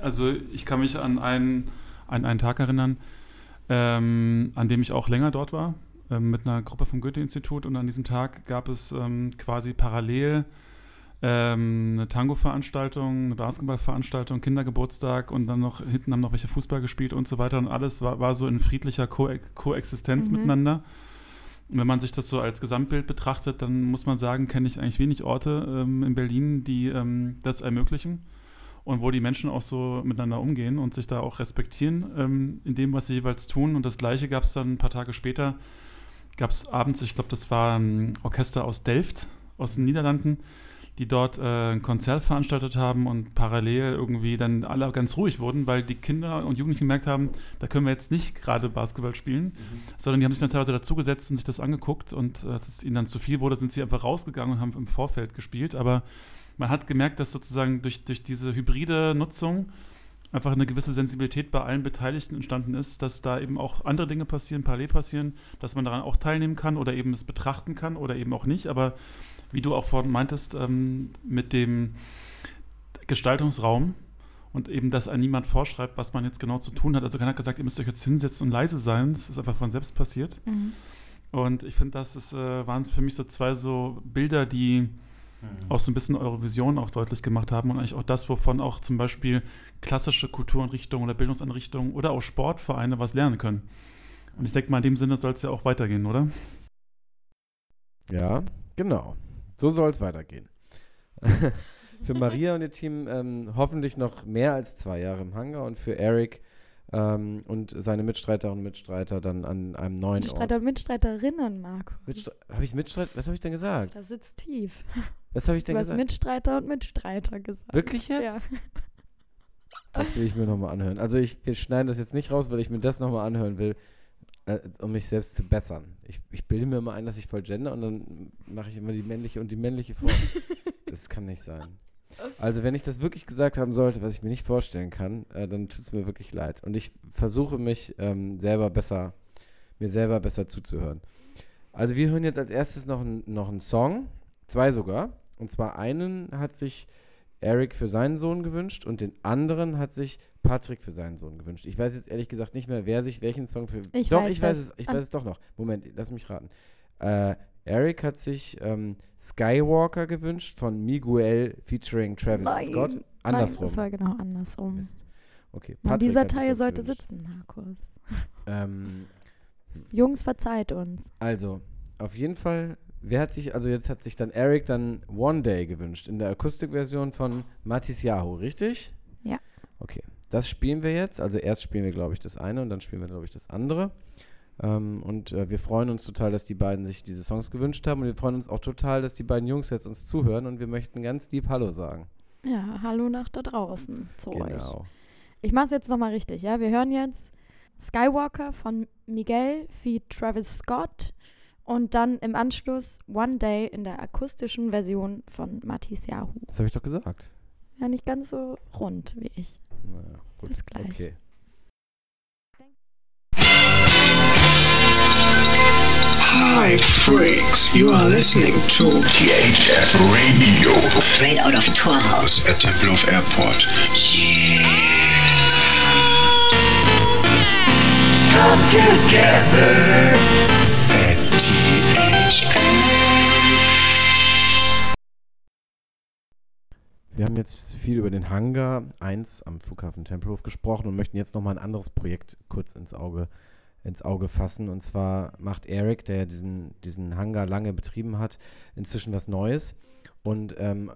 Also ich kann mich an einen, an einen Tag erinnern, ähm, an dem ich auch länger dort war, ähm, mit einer Gruppe vom Goethe-Institut. Und an diesem Tag gab es ähm, quasi parallel ähm, eine Tango-Veranstaltung, eine Basketball-Veranstaltung, Kindergeburtstag und dann noch hinten haben noch welche Fußball gespielt und so weiter. Und alles war, war so in friedlicher Ko Koexistenz mhm. miteinander. Wenn man sich das so als Gesamtbild betrachtet, dann muss man sagen, kenne ich eigentlich wenig Orte ähm, in Berlin, die ähm, das ermöglichen und wo die Menschen auch so miteinander umgehen und sich da auch respektieren ähm, in dem, was sie jeweils tun. Und das Gleiche gab es dann ein paar Tage später, gab es abends, ich glaube, das war ein Orchester aus Delft, aus den Niederlanden, die dort äh, ein Konzert veranstaltet haben und parallel irgendwie dann alle ganz ruhig wurden, weil die Kinder und Jugendlichen gemerkt haben, da können wir jetzt nicht gerade Basketball spielen, mhm. sondern die haben sich dann teilweise dazugesetzt und sich das angeguckt und äh, als es ihnen dann zu viel wurde, sind sie einfach rausgegangen und haben im Vorfeld gespielt. Aber man hat gemerkt, dass sozusagen durch, durch diese hybride Nutzung einfach eine gewisse Sensibilität bei allen Beteiligten entstanden ist, dass da eben auch andere Dinge passieren, parallel passieren, dass man daran auch teilnehmen kann oder eben es betrachten kann oder eben auch nicht. Aber wie du auch vorhin meintest, ähm, mit dem Gestaltungsraum und eben, dass einem niemand vorschreibt, was man jetzt genau zu tun hat. Also keiner hat gesagt, ihr müsst euch jetzt hinsetzen und leise sein. Das ist einfach von selbst passiert. Mhm. Und ich finde, das ist, äh, waren für mich so zwei so Bilder, die mhm. auch so ein bisschen eure Vision auch deutlich gemacht haben und eigentlich auch das, wovon auch zum Beispiel klassische Kultureinrichtungen oder Bildungseinrichtungen oder auch Sportvereine was lernen können. Und ich denke mal, in dem Sinne soll es ja auch weitergehen, oder? Ja, genau. So soll es weitergehen. für Maria und ihr Team ähm, hoffentlich noch mehr als zwei Jahre im Hangar und für Eric ähm, und seine Mitstreiterinnen und Mitstreiter dann an einem neuen Mitstreiter Ort. und Mitstreiterinnen, Marco. Mitstre habe ich Mitstreiter? Was habe ich denn gesagt? Das sitzt tief. Was habe ich denn du gesagt? Du hast Mitstreiter und Mitstreiter gesagt. Wirklich jetzt? Ja. Das will ich mir nochmal anhören. Also ich, wir schneiden das jetzt nicht raus, weil ich mir das nochmal anhören will äh, um mich selbst zu bessern. Ich, ich bilde mir immer ein, dass ich voll gender und dann mache ich immer die männliche und die männliche Form. das kann nicht sein. Also wenn ich das wirklich gesagt haben sollte, was ich mir nicht vorstellen kann, äh, dann tut es mir wirklich leid. Und ich versuche mich ähm, selber besser, mir selber besser zuzuhören. Also wir hören jetzt als erstes noch, ein, noch einen Song, zwei sogar. Und zwar einen hat sich Eric für seinen Sohn gewünscht und den anderen hat sich Patrick für seinen Sohn gewünscht. Ich weiß jetzt ehrlich gesagt nicht mehr, wer sich welchen Song für. Ich doch, weiß ich weiß es, ich weiß es doch noch. Moment, lass mich raten. Äh, Eric hat sich ähm, Skywalker gewünscht von Miguel featuring Travis nein, Scott. Andersrum. Nein, das war genau andersrum. Mist. Okay, Patrick dieser Teil sollte gewünscht. sitzen, Markus. Ähm, Jungs, verzeiht uns. Also, auf jeden Fall Wer hat sich, also jetzt hat sich dann Eric dann One Day gewünscht in der Akustikversion von Matis Yahoo, richtig? Ja. Okay, das spielen wir jetzt. Also erst spielen wir, glaube ich, das eine und dann spielen wir, glaube ich, das andere. Ähm, und äh, wir freuen uns total, dass die beiden sich diese Songs gewünscht haben und wir freuen uns auch total, dass die beiden Jungs jetzt uns zuhören und wir möchten ganz lieb Hallo sagen. Ja, Hallo nach da draußen zu genau. euch. Ich mache es jetzt nochmal richtig, ja? Wir hören jetzt Skywalker von Miguel feat. Travis Scott und dann im Anschluss One Day in der akustischen Version von Matis Yahoo. Das habe ich doch gesagt. Ja, nicht ganz so rund wie ich. Naja, gut. Bis gleich. Okay. Hi, freaks. You are listening to THF Radio. Straight out of Torhaus. at Tempelhof Airport. Come together. Wir haben jetzt viel über den Hangar 1 am Flughafen Tempelhof gesprochen und möchten jetzt nochmal ein anderes Projekt kurz ins Auge, ins Auge fassen. Und zwar macht Eric, der diesen, diesen Hangar lange betrieben hat, inzwischen was Neues und ähm,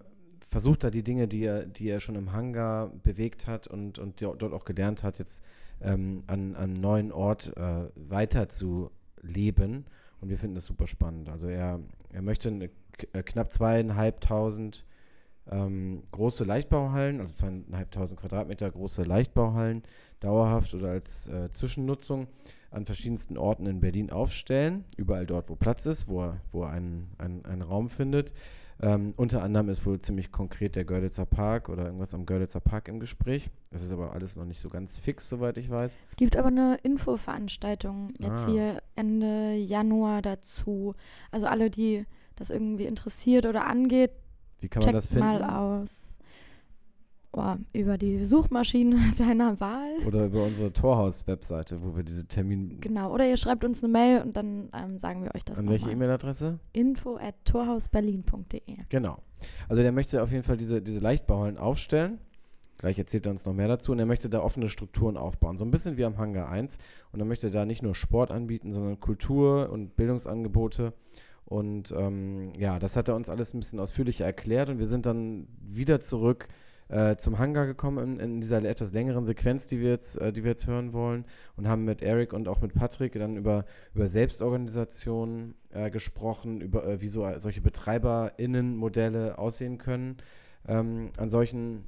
versucht da die Dinge, die er, die er schon im Hangar bewegt hat und, und dort auch gelernt hat, jetzt ähm, an einem neuen Ort äh, weiter. Und wir finden das super spannend. Also er, er möchte eine, äh, knapp zweieinhalbtausend ähm, große Leichtbauhallen, also zweieinhalbtausend Quadratmeter große Leichtbauhallen, dauerhaft oder als äh, Zwischennutzung an verschiedensten Orten in Berlin aufstellen. Überall dort, wo Platz ist, wo er, wo er einen, einen, einen Raum findet. Ähm, unter anderem ist wohl ziemlich konkret der Görlitzer Park oder irgendwas am Görlitzer Park im Gespräch. Das ist aber alles noch nicht so ganz fix, soweit ich weiß. Es gibt aber eine Infoveranstaltung jetzt Ah. hier Ende Januar dazu. Also alle, die das irgendwie interessiert oder angeht, Wie kann man das finden? mal aus. Oh, über die Suchmaschine deiner Wahl. Oder über unsere Torhaus-Webseite, wo wir diese Termin. Genau. Oder ihr schreibt uns eine Mail und dann ähm, sagen wir euch das An welche. E-Mail-Adresse? Info at torhausberlin.de. Genau. Also der möchte auf jeden Fall diese, diese Leichtbauhallen aufstellen. Gleich erzählt er uns noch mehr dazu. Und er möchte da offene Strukturen aufbauen. So ein bisschen wie am Hangar 1. Und er möchte da nicht nur Sport anbieten, sondern Kultur und Bildungsangebote. Und ähm, ja, das hat er uns alles ein bisschen ausführlicher erklärt. Und wir sind dann wieder zurück äh, zum Hangar gekommen in, in dieser etwas längeren Sequenz, die wir jetzt, äh, die wir jetzt hören wollen. Und haben mit Eric und auch mit Patrick dann über, über Selbstorganisation äh, gesprochen, über äh, wie so äh, solche BetreiberInnen-Modelle aussehen können ähm, an solchen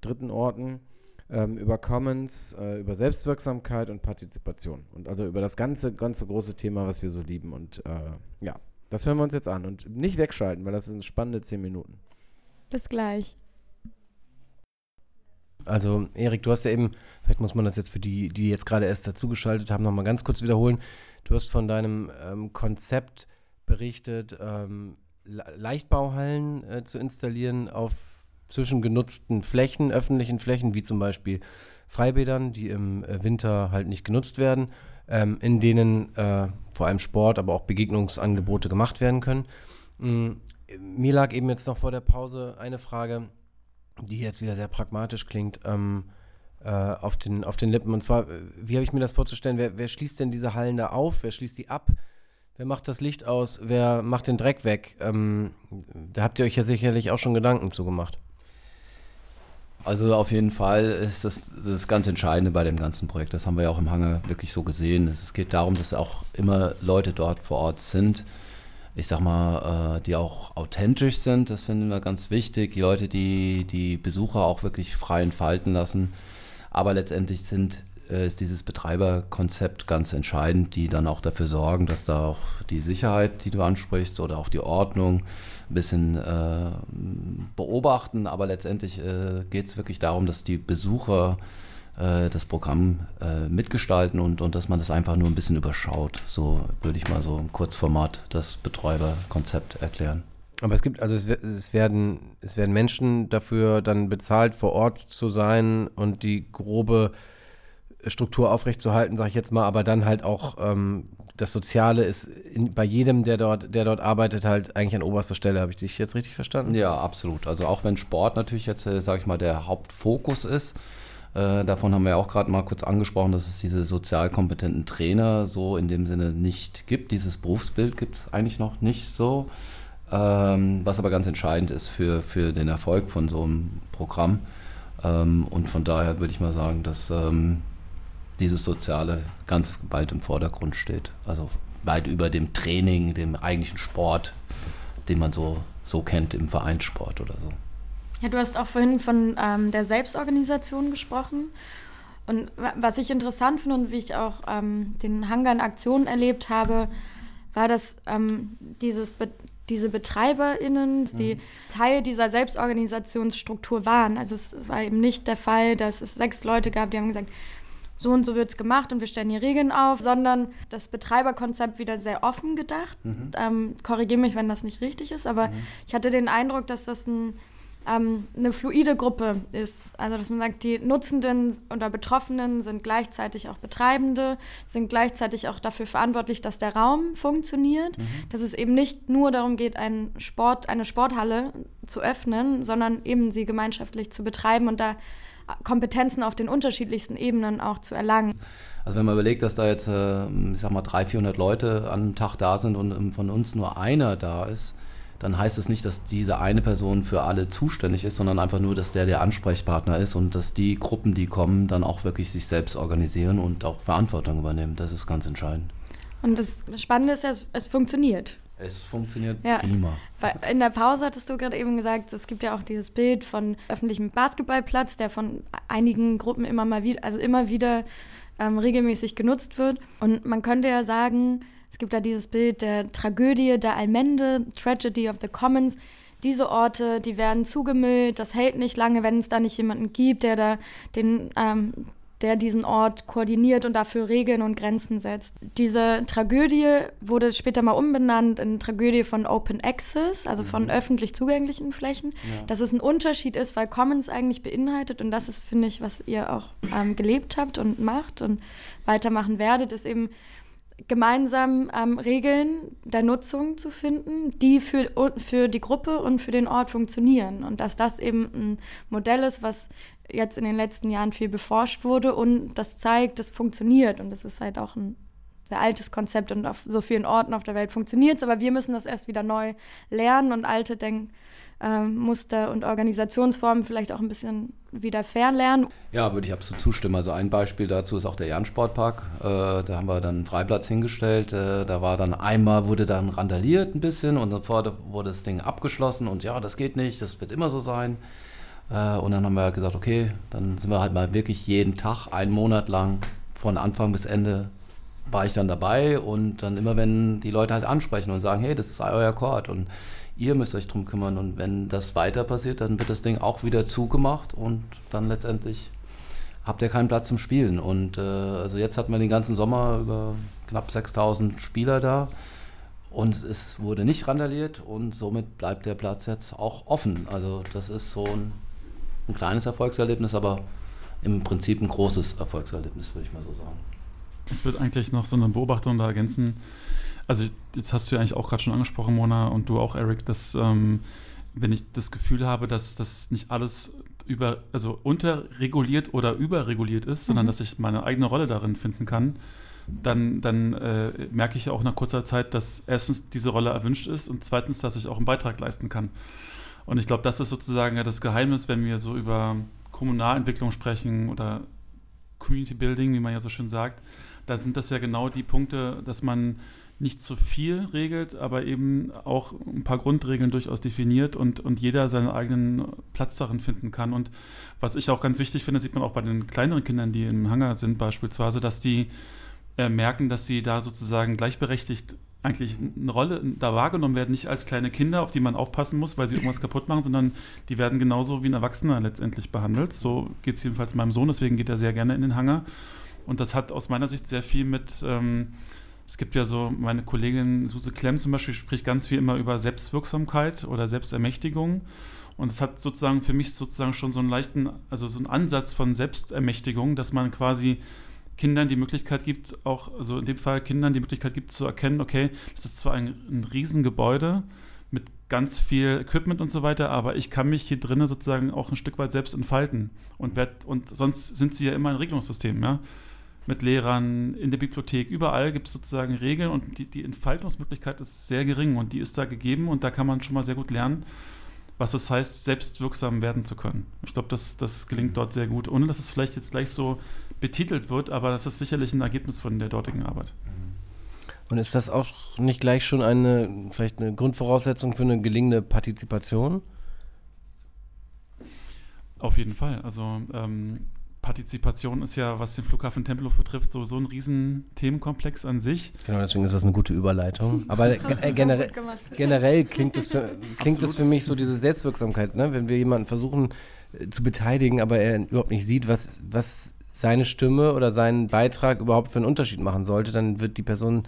dritten Orten, ähm, über Commons, äh, über Selbstwirksamkeit und Partizipation. Und also über das ganze, ganze große Thema, was wir so lieben. Und äh, ja, das hören wir uns jetzt an. Und nicht wegschalten, weil das sind spannende zehn Minuten. Bis gleich. Also, Erik, du hast ja eben, vielleicht muss man das jetzt für die, die jetzt gerade erst dazugeschaltet haben, nochmal ganz kurz wiederholen. Du hast von deinem ähm, Konzept berichtet, ähm, Le Leichtbauhallen äh, zu installieren auf zwischengenutzten Flächen, öffentlichen Flächen, wie zum Beispiel Freibädern, die im äh, Winter halt nicht genutzt werden, ähm, in denen äh, vor allem Sport, aber auch Begegnungsangebote gemacht werden können. Mm, mir lag eben jetzt noch vor der Pause eine Frage, die jetzt wieder sehr pragmatisch klingt, ähm, äh, auf, den, auf den Lippen. Und zwar, wie habe ich mir das vorzustellen? Wer, wer schließt denn diese Hallen da auf? Wer schließt die ab? Wer macht das Licht aus? Wer macht den Dreck weg? Ähm, da habt ihr euch ja sicherlich auch schon Gedanken zu gemacht. Also auf jeden Fall ist das das ganz Entscheidende bei dem ganzen Projekt. Das haben wir ja auch im Hangar wirklich so gesehen. Es geht darum, dass auch immer Leute dort vor Ort sind. Ich sag mal, äh, die auch authentisch sind. Das finden wir ganz wichtig. Die Leute, die die Besucher auch wirklich frei entfalten lassen. Aber letztendlich sind, ist dieses Betreiberkonzept ganz entscheidend, die dann auch dafür sorgen, dass da auch die Sicherheit, die du ansprichst, oder auch die Ordnung ein bisschen äh, beobachten. Aber letztendlich äh, geht es wirklich darum, dass die Besucher äh, das Programm äh, mitgestalten und, und dass man das einfach nur ein bisschen überschaut. So würde ich mal so im Kurzformat das Betreiberkonzept erklären. Aber es gibt, also es, es, werden, es werden Menschen dafür dann bezahlt, vor Ort zu sein und die grobe Struktur aufrechtzuerhalten, sage ich jetzt mal, aber dann halt auch ähm, das Soziale ist in, bei jedem, der dort, der dort arbeitet, halt eigentlich an oberster Stelle. Habe ich dich jetzt richtig verstanden? Ja, absolut. Also auch wenn Sport natürlich jetzt, äh, sage ich mal, der Hauptfokus ist, äh, davon haben wir ja auch gerade mal kurz angesprochen, dass es diese sozial kompetenten Trainer so in dem Sinne nicht gibt. Dieses Berufsbild gibt es eigentlich noch nicht so, ähm, was aber ganz entscheidend ist für, für den Erfolg von so einem Programm. Ähm, und von daher würde ich mal sagen, dass ähm, dieses Soziale ganz bald im Vordergrund steht. Also weit über dem Training, dem eigentlichen Sport, den man so, so kennt im Vereinssport oder so. Ja, du hast auch vorhin von ähm, der Selbstorganisation gesprochen. Und wa- was ich interessant finde und wie ich auch ähm, den Hangar in Aktion erlebt habe, war, dass ähm, dieses Be diese BetreiberInnen, die Teil dieser Selbstorganisationsstruktur waren. Also es war eben nicht der Fall, dass es sechs Leute gab, die haben gesagt, so und so wird es gemacht und wir stellen hier Regeln auf, sondern das Betreiberkonzept wieder sehr offen gedacht. Ähm, Korrigiere mich, wenn das nicht richtig ist, aber ich hatte den Eindruck, dass das ein ähm, eine fluide Gruppe ist. Also dass man sagt, die Nutzenden oder Betroffenen sind gleichzeitig auch Betreibende, sind gleichzeitig auch dafür verantwortlich, dass der Raum funktioniert. Mhm. Dass es eben nicht nur darum geht, einen Sport, eine Sporthalle zu öffnen, sondern eben sie gemeinschaftlich zu betreiben und da Kompetenzen auf den unterschiedlichsten Ebenen auch zu erlangen. Also wenn man überlegt, dass da jetzt, äh, ich sag mal, 300, 400 Leute am Tag da sind und ähm, von uns nur einer da ist, dann heißt es nicht, dass diese eine Person für alle zuständig ist, sondern einfach nur, dass der der Ansprechpartner ist und dass die Gruppen, die kommen, dann auch wirklich sich selbst organisieren und auch Verantwortung übernehmen. Das ist ganz entscheidend. Und das Spannende ist ja, es funktioniert. Es funktioniert ja. prima. In der Pause hattest du gerade eben gesagt, es gibt ja auch dieses Bild von öffentlichem Basketballplatz, der von einigen Gruppen immer mal wieder, also immer wieder ähm, regelmäßig genutzt wird. Und man könnte ja sagen, es gibt da dieses Bild der Tragödie der Allmende, Tragedy of the Commons. Diese Orte, die werden zugemüllt, das hält nicht lange, wenn es da nicht jemanden gibt, der da den, ähm, der diesen Ort koordiniert und dafür Regeln und Grenzen setzt. Diese Tragödie wurde später mal umbenannt in Tragödie von Open Access, also von mhm. öffentlich zugänglichen Flächen. Ja. Dass es ein Unterschied ist, weil Commons eigentlich beinhaltet und das ist, finde ich, was ihr auch ähm, gelebt habt und macht und weitermachen werdet, ist eben gemeinsam ähm, Regeln der Nutzung zu finden, die für, für die Gruppe und für den Ort funktionieren. Und dass das eben ein Modell ist, was jetzt in den letzten Jahren viel beforscht wurde und das zeigt, das funktioniert. Und das ist halt auch ein sehr altes Konzept und auf so vielen Orten auf der Welt funktioniert es. Aber wir müssen das erst wieder neu lernen und alte Denk ähm, und Organisationsformen vielleicht auch ein bisschen wieder fernlernen. Ja, würde ich absolut zustimmen. Also ein Beispiel dazu ist auch der Jahn-Sportpark. Äh, da haben wir dann einen Freiplatz hingestellt. Äh, da war dann einmal, wurde dann randaliert ein bisschen und sofort wurde das Ding abgeschlossen und ja, das geht nicht, das wird immer so sein. Äh, und dann haben wir gesagt, okay, dann sind wir halt mal wirklich jeden Tag, einen Monat lang, von Anfang bis Ende war ich dann dabei und dann immer, wenn die Leute halt ansprechen und sagen, hey, das ist euer Chord und ihr müsst euch drum kümmern. Und wenn das weiter passiert, dann wird das Ding auch wieder zugemacht und dann letztendlich habt ihr keinen Platz zum Spielen. Und äh, also jetzt hatten wir den ganzen Sommer über knapp 6000 Spieler da und es wurde nicht randaliert und somit bleibt der Platz jetzt auch offen. Also das ist so ein, ein kleines Erfolgserlebnis, aber im Prinzip ein großes Erfolgserlebnis, würde ich mal so sagen. Ich würde eigentlich noch so eine Beobachtung da ergänzen. Also jetzt hast du ja eigentlich auch gerade schon angesprochen, Mona, und du auch, Eric, dass ähm, wenn ich das Gefühl habe, dass das nicht alles über, also unterreguliert oder überreguliert ist, mhm. sondern dass ich meine eigene Rolle darin finden kann, dann, dann äh, merke ich ja auch nach kurzer Zeit, dass erstens diese Rolle erwünscht ist und zweitens, dass ich auch einen Beitrag leisten kann. Und ich glaube, das ist sozusagen ja das Geheimnis, wenn wir so über Kommunalentwicklung sprechen oder Community Building, wie man ja so schön sagt. Da sind das ja genau die Punkte, dass man nicht zu viel regelt, aber eben auch ein paar Grundregeln durchaus definiert und, und jeder seinen eigenen Platz darin finden kann. Und was ich auch ganz wichtig finde, sieht man auch bei den kleineren Kindern, die im Hangar sind beispielsweise, dass die äh, merken, dass sie da sozusagen gleichberechtigt eigentlich eine Rolle da wahrgenommen werden, nicht als kleine Kinder, auf die man aufpassen muss, weil sie irgendwas kaputt machen, sondern die werden genauso wie ein Erwachsener letztendlich behandelt. So geht es jedenfalls meinem Sohn, deswegen geht er sehr gerne in den Hangar. Und das hat aus meiner Sicht sehr viel mit ähm, es gibt ja so, meine Kollegin Suse Klemm zum Beispiel spricht ganz viel immer über Selbstwirksamkeit oder Selbstermächtigung. Und es hat sozusagen für mich sozusagen schon so einen leichten, also so einen Ansatz von Selbstermächtigung, dass man quasi Kindern die Möglichkeit gibt, auch, also in dem Fall Kindern die Möglichkeit gibt zu erkennen, okay, das ist zwar ein, ein Riesengebäude mit ganz viel Equipment und so weiter, aber ich kann mich hier drinnen sozusagen auch ein Stück weit selbst entfalten. Und, werd, und sonst sind sie ja immer ein Regelungssystem, ja mit Lehrern, in der Bibliothek, überall gibt es sozusagen Regeln und die, die Entfaltungsmöglichkeit ist sehr gering und die ist da gegeben und da kann man schon mal sehr gut lernen, was es heißt, selbstwirksam werden zu können. Ich glaube, das, das gelingt dort sehr gut, ohne dass es vielleicht jetzt gleich so betitelt wird, aber das ist sicherlich ein Ergebnis von der dortigen Arbeit. Und ist das auch nicht gleich schon eine, vielleicht eine Grundvoraussetzung für eine gelingende Partizipation? Auf jeden Fall. Also ähm, Partizipation ist ja, was den Flughafen Tempelhof betrifft, so, so ein riesen Themenkomplex an sich. Genau, deswegen ist das eine gute Überleitung. Aber äh, generell, generell klingt es für, klingt das für mich so diese Selbstwirksamkeit, ne? wenn wir jemanden versuchen äh, zu beteiligen, aber er überhaupt nicht sieht, was, was seine Stimme oder seinen Beitrag überhaupt für einen Unterschied machen sollte, dann wird die Person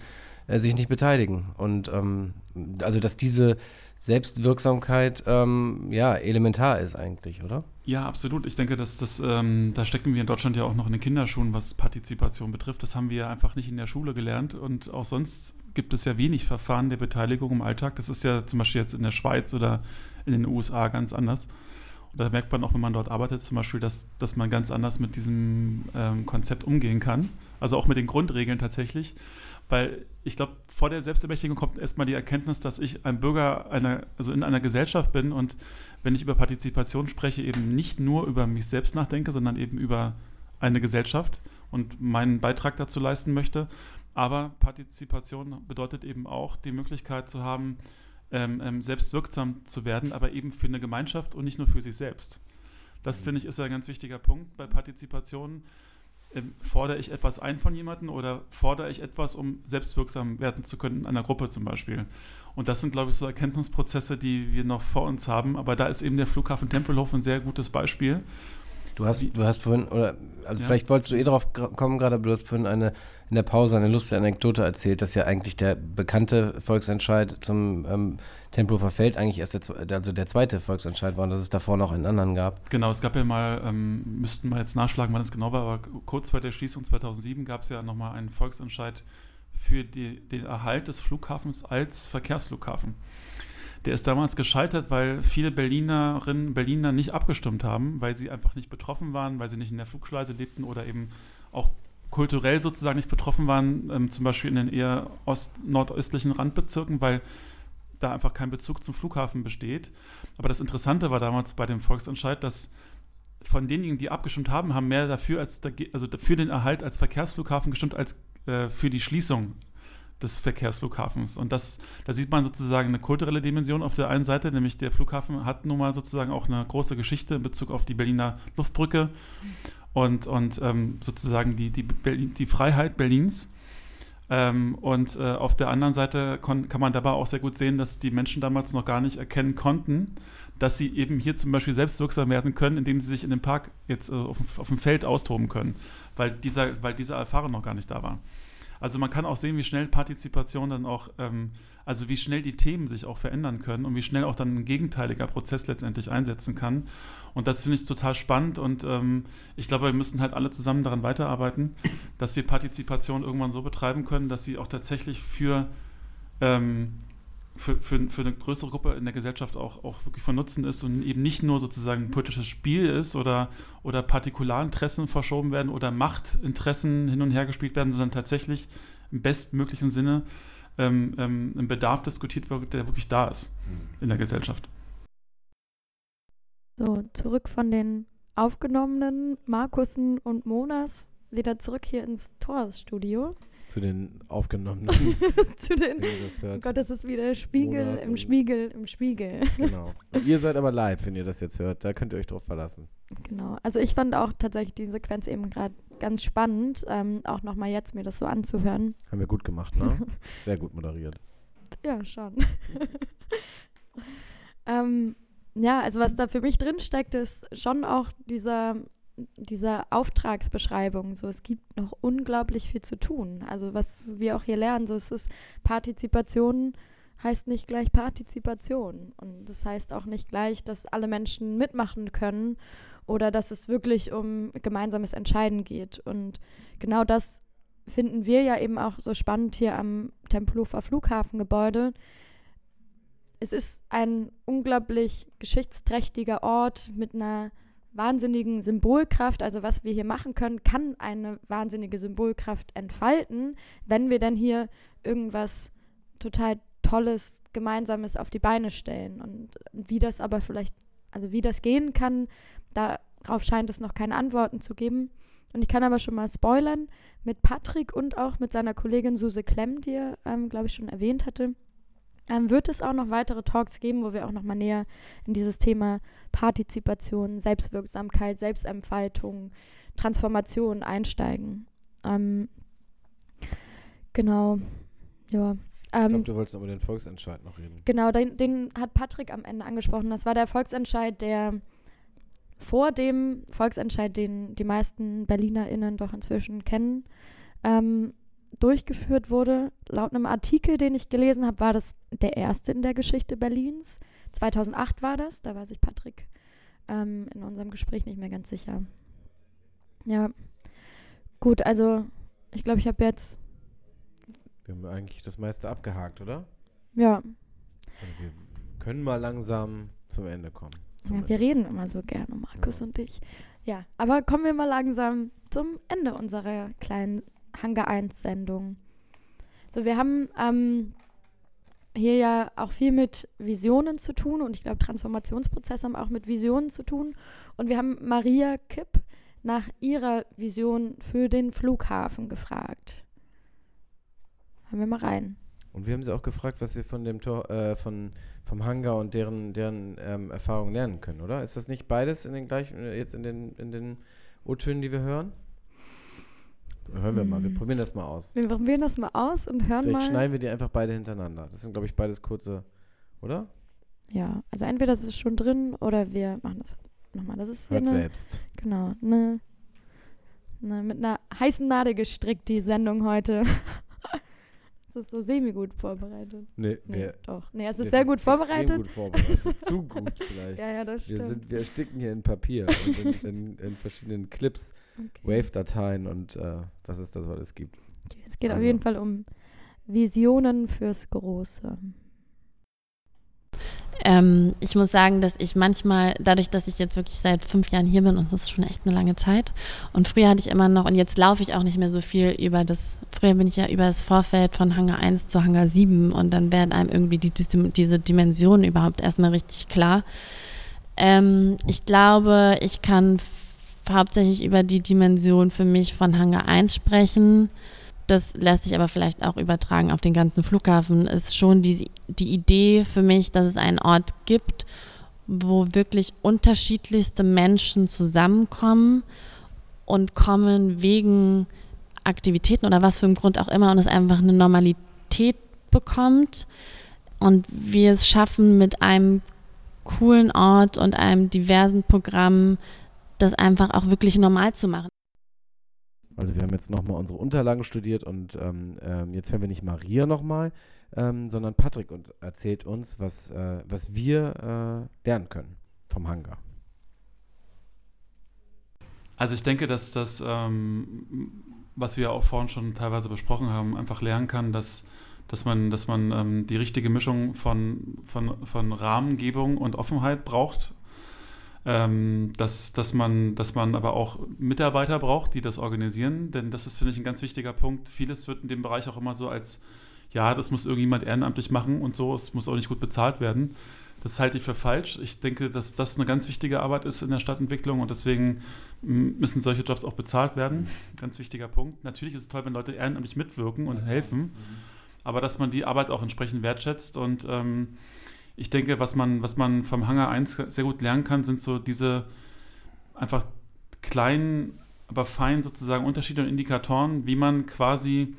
äh, sich nicht beteiligen. Und ähm, also, dass diese Selbstwirksamkeit ähm, ja elementar ist eigentlich, oder? Ja, absolut. Ich denke, dass das, ähm, da stecken wir in Deutschland ja auch noch in den Kinderschuhen, was Partizipation betrifft. Das haben wir einfach nicht in der Schule gelernt und auch sonst gibt es ja wenig Verfahren der Beteiligung im Alltag. Das ist ja zum Beispiel jetzt in der Schweiz oder in den USA ganz anders. Und da merkt man auch, wenn man dort arbeitet, zum Beispiel, dass, dass man ganz anders mit diesem ähm, Konzept umgehen kann. Also auch mit den Grundregeln tatsächlich. Weil ich glaube, vor der Selbstermächtigung kommt erstmal die Erkenntnis, dass ich ein Bürger einer, also in einer Gesellschaft bin und wenn ich über Partizipation spreche, eben nicht nur über mich selbst nachdenke, sondern eben über eine Gesellschaft und meinen Beitrag dazu leisten möchte. Aber Partizipation bedeutet eben auch die Möglichkeit zu haben, ähm, ähm, selbstwirksam zu werden, aber eben für eine Gemeinschaft und nicht nur für sich selbst. Das finde ich ist ein ganz wichtiger Punkt bei Partizipation. Ähm, fordere ich etwas ein von jemandem oder fordere ich etwas, um selbstwirksam werden zu können in einer Gruppe zum Beispiel? Und das sind, glaube ich, so Erkenntnisprozesse, die wir noch vor uns haben. Aber da ist eben der Flughafen Tempelhof ein sehr gutes Beispiel. Du hast, du hast vorhin, oder also ja. vielleicht wolltest du eh drauf kommen gerade, aber du hast vorhin eine, in der Pause eine lustige Anekdote erzählt, dass ja eigentlich der bekannte Volksentscheid zum ähm, Tempelhofer Feld eigentlich erst der, also der zweite Volksentscheid war und dass es davor noch einen anderen gab. Genau, es gab ja mal, ähm, müssten wir jetzt nachschlagen, wann es genau war, aber kurz vor der Schließung 2007 gab es ja nochmal einen Volksentscheid für die, den Erhalt des Flughafens als Verkehrsflughafen. Der ist damals gescheitert, weil viele Berlinerinnen und Berliner nicht abgestimmt haben, weil sie einfach nicht betroffen waren, weil sie nicht in der Flugschleuse lebten oder eben auch kulturell sozusagen nicht betroffen waren, ähm, zum Beispiel in den eher ost nordöstlichen Randbezirken, weil da einfach kein Bezug zum Flughafen besteht. Aber das Interessante war damals bei dem Volksentscheid, dass von denjenigen, die abgestimmt haben, haben mehr dafür als also für den Erhalt als Verkehrsflughafen gestimmt als äh, für die Schließung des Verkehrsflughafens. Und das, da sieht man sozusagen eine kulturelle Dimension auf der einen Seite, nämlich der Flughafen hat nun mal sozusagen auch eine große Geschichte in Bezug auf die Berliner Luftbrücke und, und ähm, sozusagen die, die, die Freiheit Berlins. Ähm, und äh, auf der anderen Seite kann man dabei auch sehr gut sehen, dass die Menschen damals noch gar nicht erkennen konnten, dass sie eben hier zum Beispiel selbstwirksam werden können, indem sie sich in dem Park jetzt äh, auf, auf, dem Feld austoben können, weil dieser, weil diese Erfahrung noch gar nicht da war. Also man kann auch sehen, wie schnell Partizipation dann auch, ähm, also wie schnell die Themen sich auch verändern können und wie schnell auch dann ein gegenteiliger Prozess letztendlich einsetzen kann. Und das finde ich total spannend und ähm, ich glaube, wir müssen halt alle zusammen daran weiterarbeiten, dass wir Partizipation irgendwann so betreiben können, dass sie auch tatsächlich für ähm, für, für, für eine größere Gruppe in der Gesellschaft auch, auch wirklich von Nutzen ist und eben nicht nur sozusagen ein politisches Spiel ist oder, oder Partikularinteressen verschoben werden oder Machtinteressen hin und her gespielt werden, sondern tatsächlich im bestmöglichen Sinne ähm, ähm, ein Bedarf diskutiert wird, der wirklich da ist in der Gesellschaft. So, zurück von den aufgenommenen Markussen und Monas wieder zurück hier ins Torstudio. Zu den aufgenommenen. Zu den. Oh Gott, das ist wieder Spiegel Monas im Spiegel im Spiegel. Genau. Und ihr seid aber live, wenn ihr das jetzt hört. Da könnt ihr euch drauf verlassen. Genau. Also ich fand auch tatsächlich die Sequenz eben gerade ganz spannend, ähm, auch nochmal jetzt mir das so anzuhören. Haben wir gut gemacht, ne? Sehr gut moderiert. Ja, schon. ähm, ja, also was da für mich drinsteckt, ist schon auch dieser dieser Auftragsbeschreibung. So, es gibt noch unglaublich viel zu tun. Also was wir auch hier lernen, so es ist Partizipation heißt nicht gleich Partizipation. Und das heißt auch nicht gleich, dass alle Menschen mitmachen können oder dass es wirklich um gemeinsames Entscheiden geht. Und genau das finden wir ja eben auch so spannend hier am Tempelhofer Flughafengebäude. Es ist ein unglaublich geschichtsträchtiger Ort mit einer wahnsinnigen Symbolkraft, also was wir hier machen können, kann eine wahnsinnige Symbolkraft entfalten, wenn wir dann hier irgendwas total Tolles, Gemeinsames auf die Beine stellen. Und wie das aber vielleicht, also wie das gehen kann, darauf scheint es noch keine Antworten zu geben. Und ich kann aber schon mal spoilern, mit Patrick und auch mit seiner Kollegin Suse Klemm, die er, ähm, glaube ich, schon erwähnt hatte, ähm, wird es auch noch weitere Talks geben, wo wir auch noch mal näher in dieses Thema Partizipation, Selbstwirksamkeit, Selbstentfaltung, Transformation einsteigen. Ähm, genau, ja. Ähm, ich glaube, du wolltest über den Volksentscheid noch reden. Genau, den, den hat Patrick am Ende angesprochen. Das war der Volksentscheid, der vor dem Volksentscheid, den die meisten BerlinerInnen doch inzwischen kennen, ähm, durchgeführt wurde. Laut einem Artikel, den ich gelesen habe, war das der erste in der Geschichte Berlins. 2008 war das, da war sich Patrick ähm, in unserem Gespräch nicht mehr ganz sicher. Ja, gut, also ich glaube, ich habe jetzt, Wir haben eigentlich das meiste abgehakt, oder? ja, Also wir können mal langsam zum Ende kommen. ja wir reden immer so gerne, Markus Ja. und ich. Ja, aber kommen wir mal langsam zum Ende unserer kleinen Hangar 1 Sendung. So, wir haben ähm, hier ja auch viel mit Visionen zu tun und ich glaube, Transformationsprozesse haben auch mit Visionen zu tun. Und wir haben Maria Kipp nach ihrer Vision für den Flughafen gefragt. Hören wir mal rein. Und wir haben sie auch gefragt, was wir von dem Tor, äh, von, vom Hangar und deren, deren ähm, Erfahrungen lernen können, oder? Ist das nicht beides in den gleichen, äh, jetzt in den, in den O-Tönen, die wir hören? Hören wir mal, wir Mm. probieren das mal aus. Wir probieren das mal aus und hören Vielleicht mal. schneiden wir die einfach beide hintereinander. Das sind, glaube ich, beides kurze, oder? Ja, also entweder das ist schon drin oder wir machen das nochmal. Das ist hier Hört eine, selbst. genau, eine, eine, mit einer heißen Nadel gestrickt, die Sendung heute. Es ist so semi-gut vorbereitet. Nee, Nee, wir, doch. Nee, es wir ist sehr gut vorbereitet. gut vorbereitet. Zu gut vielleicht. Ja, ja, das Wir, stimmt. sind, wir ersticken hier in Papier und in, in, in verschiedenen Clips, okay. Wave-Dateien und äh, was es da so alles gibt. Okay, es geht auf Also. jeden Fall um Visionen fürs Große. Ähm, ich muss sagen, dass ich manchmal, dadurch, dass ich jetzt wirklich seit fünf Jahren hier bin, und das ist schon echt eine lange Zeit, und früher hatte ich immer noch, und jetzt laufe ich auch nicht mehr so viel über das, früher bin ich ja über das Vorfeld von Hangar 1 zu Hangar 7 und dann werden einem irgendwie die, diese, diese Dimensionen überhaupt erstmal richtig klar. Ähm, ich glaube, ich kann hauptsächlich über die Dimension für mich von Hangar 1 sprechen. Das lässt sich aber vielleicht auch übertragen auf den ganzen Flughafen. Ist schon die, die Idee für mich, dass es einen Ort gibt, wo wirklich unterschiedlichste Menschen zusammenkommen und kommen wegen Aktivitäten oder was für einem Grund auch immer und es einfach eine Normalität bekommt und wir es schaffen mit einem coolen Ort und einem diversen Programm, das einfach auch wirklich normal zu machen. Also wir haben jetzt nochmal unsere Unterlagen studiert und ähm, ähm, jetzt hören wir nicht Maria nochmal, ähm, sondern Patrick und erzählt uns, was, äh, was wir äh, lernen können vom Hangar. Also ich denke, dass das, ähm, was wir auch vorhin schon teilweise besprochen haben, einfach lernen kann, dass, dass man, dass man ähm, die richtige Mischung von, von, von Rahmengebung und Offenheit braucht. Ähm, dass, dass, man, dass man aber auch Mitarbeiter braucht, die das organisieren, denn das ist, finde ich, ein ganz wichtiger Punkt. Vieles wird in dem Bereich auch immer so als, ja, das muss irgendjemand ehrenamtlich machen und so, es muss auch nicht gut bezahlt werden. Das halte ich für falsch. Ich denke, dass das eine ganz wichtige Arbeit ist in der Stadtentwicklung und deswegen m, müssen solche Jobs auch bezahlt werden. Ganz wichtiger Punkt. Natürlich ist es toll, wenn Leute ehrenamtlich mitwirken und helfen, aber dass man die Arbeit auch entsprechend wertschätzt und ähm, ich denke, was man, was man vom Hangar 1 sehr gut lernen kann, sind so diese einfach kleinen, aber feinen sozusagen Unterschiede und Indikatoren, wie man quasi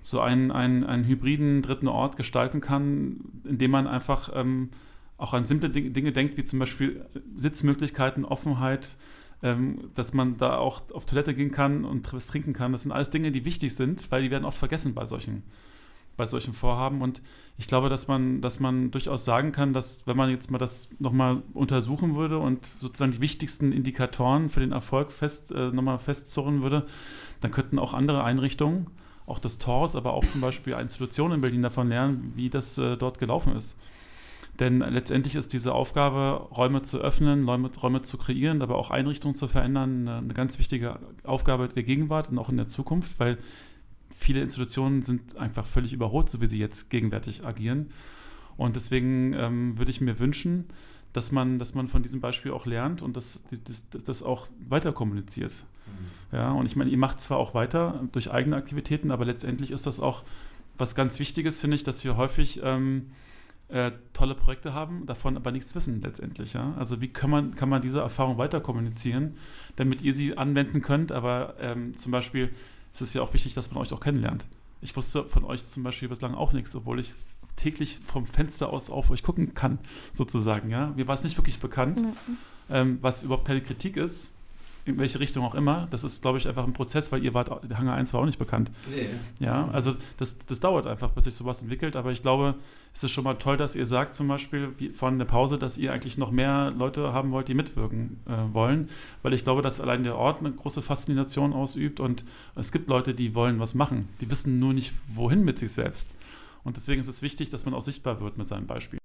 so einen, einen, einen hybriden dritten Ort gestalten kann, indem man einfach ähm, auch an simple Ding- Dinge denkt, wie zum Beispiel Sitzmöglichkeiten, Offenheit, ähm, dass man da auch auf Toilette gehen kann und was trinken kann. Das sind alles Dinge, die wichtig sind, weil die werden oft vergessen bei solchen, bei solchen Vorhaben. Und ich glaube, dass man, dass man durchaus sagen kann, dass wenn man jetzt mal das nochmal untersuchen würde und sozusagen die wichtigsten Indikatoren für den Erfolg fest, äh, nochmal festzurren würde, dann könnten auch andere Einrichtungen, auch das TORS, aber auch zum Beispiel Institutionen in Berlin davon lernen, wie das äh, dort gelaufen ist. Denn letztendlich ist diese Aufgabe, Räume zu öffnen, Räume, Räume zu kreieren, aber auch Einrichtungen zu verändern, eine, eine ganz wichtige Aufgabe der Gegenwart und auch in der Zukunft, weil viele Institutionen sind einfach völlig überholt, so wie sie jetzt gegenwärtig agieren. Und deswegen ähm, würde ich mir wünschen, dass man, dass man von diesem Beispiel auch lernt und das, das, auch weiter kommuniziert. Ja, und ich meine, ihr macht zwar auch weiter durch eigene Aktivitäten, aber letztendlich ist das auch was ganz Wichtiges, finde ich, dass wir häufig ähm, äh, tolle Projekte haben, davon aber nichts wissen letztendlich. Ja? Also wie kann man, kann man diese Erfahrung weiter kommunizieren, damit ihr sie anwenden könnt, aber ähm, zum Beispiel ist es ja auch wichtig, dass man euch auch kennenlernt. Ich wusste von euch zum Beispiel bislang auch nichts, obwohl ich täglich vom Fenster aus auf euch gucken kann, sozusagen. Ja? Mir war es nicht wirklich bekannt, Ja. ähm, was überhaupt keine Kritik ist. In welche Richtung auch immer. Das ist, glaube ich, einfach ein Prozess, weil ihr wart, der Hangar 1 war auch nicht bekannt. Nee. Ja, also das, das dauert einfach, bis sich sowas entwickelt. Aber ich glaube, es ist schon mal toll, dass ihr sagt zum Beispiel von der Pause, dass ihr eigentlich noch mehr Leute haben wollt, die mitwirken äh, wollen. Weil ich glaube, dass allein der Ort eine große Faszination ausübt und es gibt Leute, die wollen was machen. Die wissen nur nicht, wohin mit sich selbst. Und deswegen ist es wichtig, dass man auch sichtbar wird mit seinem Beispiel.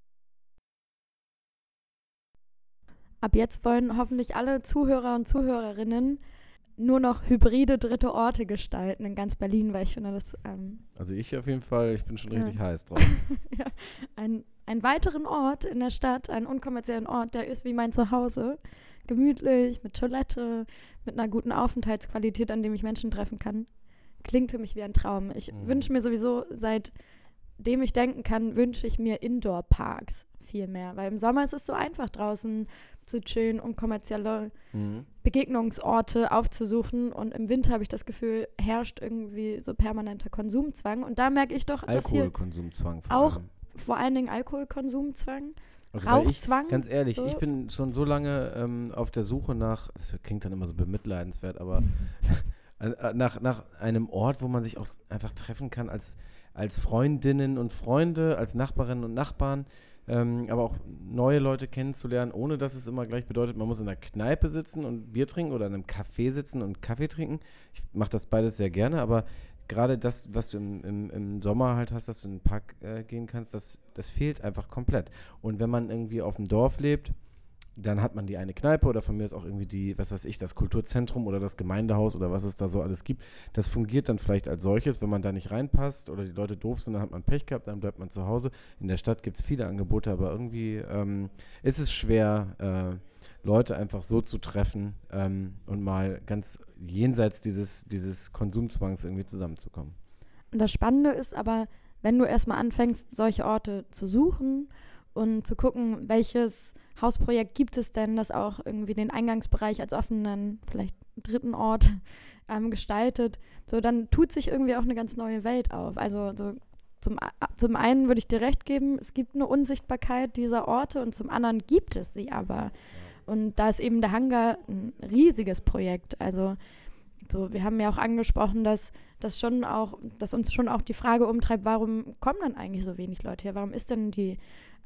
Ab jetzt wollen hoffentlich alle Zuhörer und Zuhörerinnen nur noch hybride dritte Orte gestalten in ganz Berlin, weil ich finde, das ähm, Also ich auf jeden Fall, ich bin schon Ja. richtig heiß drauf. ja, ein, einen weiteren Ort in der Stadt, einen unkommerziellen Ort, der ist wie mein Zuhause. Gemütlich, mit Toilette, mit einer guten Aufenthaltsqualität, an dem ich Menschen treffen kann. Klingt für mich wie ein Traum. Ich Mhm. wünsche mir sowieso, seitdem ich denken kann, wünsche ich mir Indoor-Parks viel mehr. Weil im Sommer ist es so einfach draußen zu chillen und kommerzielle Mhm. Begegnungsorte aufzusuchen. Und im Winter habe ich das Gefühl, herrscht irgendwie so permanenter Konsumzwang. Und da merke ich doch, dass hier Alkoholkonsumzwang vor auch allem. vor allen Dingen Alkoholkonsumzwang, Also weil ich, Rauchzwang. ganz ehrlich, so. ich bin schon so lange ähm, auf der Suche nach, das klingt dann immer so bemitleidenswert, aber äh, nach, nach einem Ort, wo man sich auch einfach treffen kann als, als Freundinnen und Freunde, als Nachbarinnen und Nachbarn, ähm, aber auch neue Leute kennenzulernen, ohne dass es immer gleich bedeutet, man muss in einer Kneipe sitzen und Bier trinken oder in einem Café sitzen und Kaffee trinken. Ich mache das beides sehr gerne, aber gerade das, was du im, im, im Sommer halt hast, dass du in den Park äh, gehen kannst, das, das fehlt einfach komplett. Und wenn man irgendwie auf dem Dorf lebt, dann hat man die eine Kneipe oder von mir ist auch irgendwie die, was weiß ich, das Kulturzentrum oder das Gemeindehaus oder was es da so alles gibt. Das fungiert dann vielleicht als solches, wenn man da nicht reinpasst oder die Leute doof sind, dann hat man Pech gehabt, dann bleibt man zu Hause. In der Stadt gibt es viele Angebote, aber irgendwie ähm, ist es schwer, äh, Leute einfach so zu treffen ähm, und mal ganz jenseits dieses, dieses Konsumzwangs irgendwie zusammenzukommen. Und das Spannende ist aber, wenn du erstmal anfängst, solche Orte zu suchen und zu gucken, welches Hausprojekt gibt es denn, das auch irgendwie den Eingangsbereich als offenen, vielleicht dritten Ort ähm, gestaltet, so dann tut sich irgendwie auch eine ganz neue Welt auf. Also so zum, zum einen würde ich dir recht geben, es gibt eine Unsichtbarkeit dieser Orte und zum anderen gibt es sie aber. Und da ist eben der Hangar ein riesiges Projekt. Also so, wir haben ja auch angesprochen, dass das schon auch, dass uns schon auch die Frage umtreibt, warum kommen dann eigentlich so wenig Leute her? Warum ist denn die,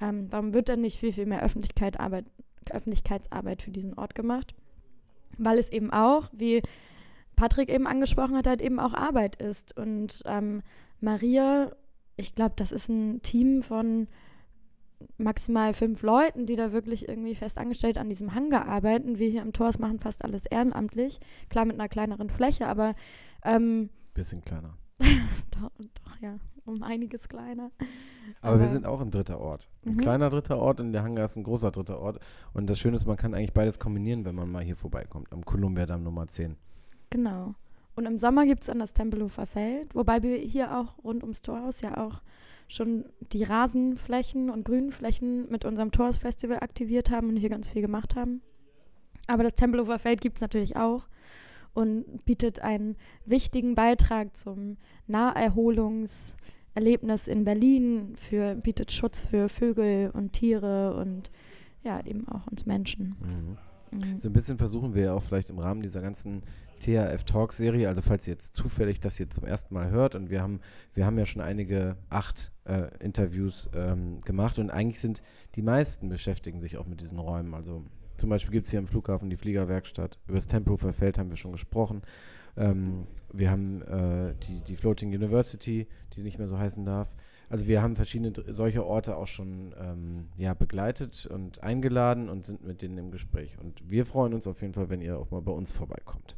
ähm, warum wird denn nicht viel, viel mehr Öffentlichkeit, Arbeit, Öffentlichkeitsarbeit für diesen Ort gemacht? Weil es eben auch, wie Patrick eben angesprochen hat, halt eben auch Arbeit ist. Und ähm, Maria, ich glaube, das ist ein Team von maximal fünf Leuten, die da wirklich irgendwie fest angestellt an diesem Hangar arbeiten. Wir hier im Tors machen fast alles ehrenamtlich. Klar mit einer kleineren Fläche, aber ähm, Bisschen kleiner. doch, doch, ja, um einiges kleiner. Aber, wir Aber- sind auch ein dritter Ort. Ein Mhm. kleiner dritter Ort und der Hangar ist ein großer dritter Ort. Und das Schöne ist, man kann eigentlich beides kombinieren, wenn man mal hier vorbeikommt, am Kolumbiadamm Nummer 10. Genau. Und im Sommer gibt es dann das Tempelhofer Feld, wobei wir hier auch rund ums Torhaus ja auch schon die Rasenflächen und Grünflächen mit unserem Torhaus-Festival aktiviert haben und hier ganz viel gemacht haben. Aber das Tempelhofer Feld gibt es natürlich auch und bietet einen wichtigen Beitrag zum Naherholungserlebnis in Berlin, für, bietet Schutz für Vögel und Tiere und ja, eben auch uns Menschen. Mhm. So ein bisschen versuchen wir ja auch vielleicht im Rahmen dieser ganzen THF Talk Serie, also falls ihr jetzt zufällig das hier zum ersten Mal hört und wir haben, wir haben ja schon einige acht äh, Interviews ähm, gemacht und eigentlich sind die meisten beschäftigen sich auch mit diesen Räumen. Also zum Beispiel gibt es hier am Flughafen die Fliegerwerkstatt. Über das Tempelhofer Feld haben wir schon gesprochen. Ähm, wir haben äh, die, die Floating University, die nicht mehr so heißen darf. Also wir haben verschiedene solche Orte auch schon ähm, ja, begleitet und eingeladen und sind mit denen im Gespräch. Und wir freuen uns auf jeden Fall, wenn ihr auch mal bei uns vorbeikommt.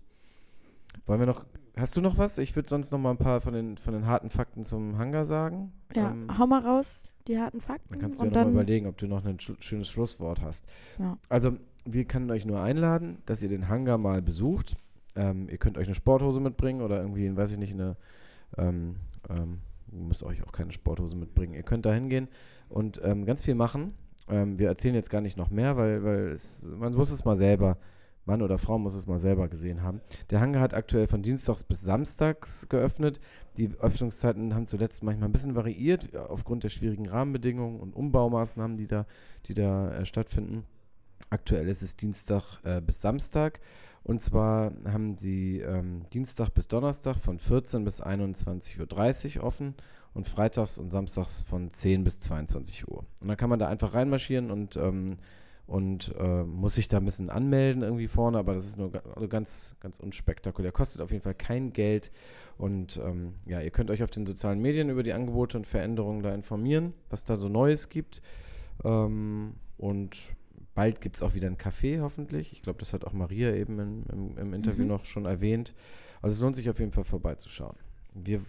Wollen wir noch, hast du noch was? Ich würde sonst noch mal ein paar von den, von den harten Fakten zum Hangar sagen. Ja, Ähm, hau mal raus, die harten Fakten. dann kannst du und ja noch mal dann überlegen, ob du noch ein sch schönes Schlusswort hast. Ja. Also, wir können euch nur einladen, dass ihr den Hangar mal besucht. Ähm, ihr könnt euch eine Sporthose mitbringen oder irgendwie, weiß ich nicht, eine. Ähm, ähm, müsst euch auch keine Sporthose mitbringen. Ihr könnt da hingehen und ähm, ganz viel machen. Ähm, wir erzählen jetzt gar nicht noch mehr, weil, weil es, man muss es mal selber, Mann oder Frau muss es mal selber gesehen haben. Der Hangar hat aktuell von Dienstags bis Samstags geöffnet. Die Öffnungszeiten haben zuletzt manchmal ein bisschen variiert, äh, aufgrund der schwierigen Rahmenbedingungen und Umbaumaßnahmen, die da, die da äh, stattfinden. Aktuell ist es Dienstag äh, bis Samstag Und zwar haben sie ähm, Dienstag bis Donnerstag von 14 bis 21.30 Uhr offen und freitags und samstags von 10 bis 22 Uhr. Und dann kann man da einfach reinmarschieren und, ähm, und äh, muss sich da ein bisschen anmelden irgendwie vorne, aber das ist nur also ganz, ganz unspektakulär. Kostet auf jeden Fall kein Geld. Und ähm, ja, ihr könnt euch auf den sozialen Medien über die Angebote und Veränderungen da informieren, was da so Neues gibt. Ähm, und bald gibt es auch wieder ein Café, hoffentlich. Ich glaube, das hat auch Maria eben im, im, im Interview Mhm. noch schon erwähnt. Also es lohnt sich auf jeden Fall vorbeizuschauen. Wir,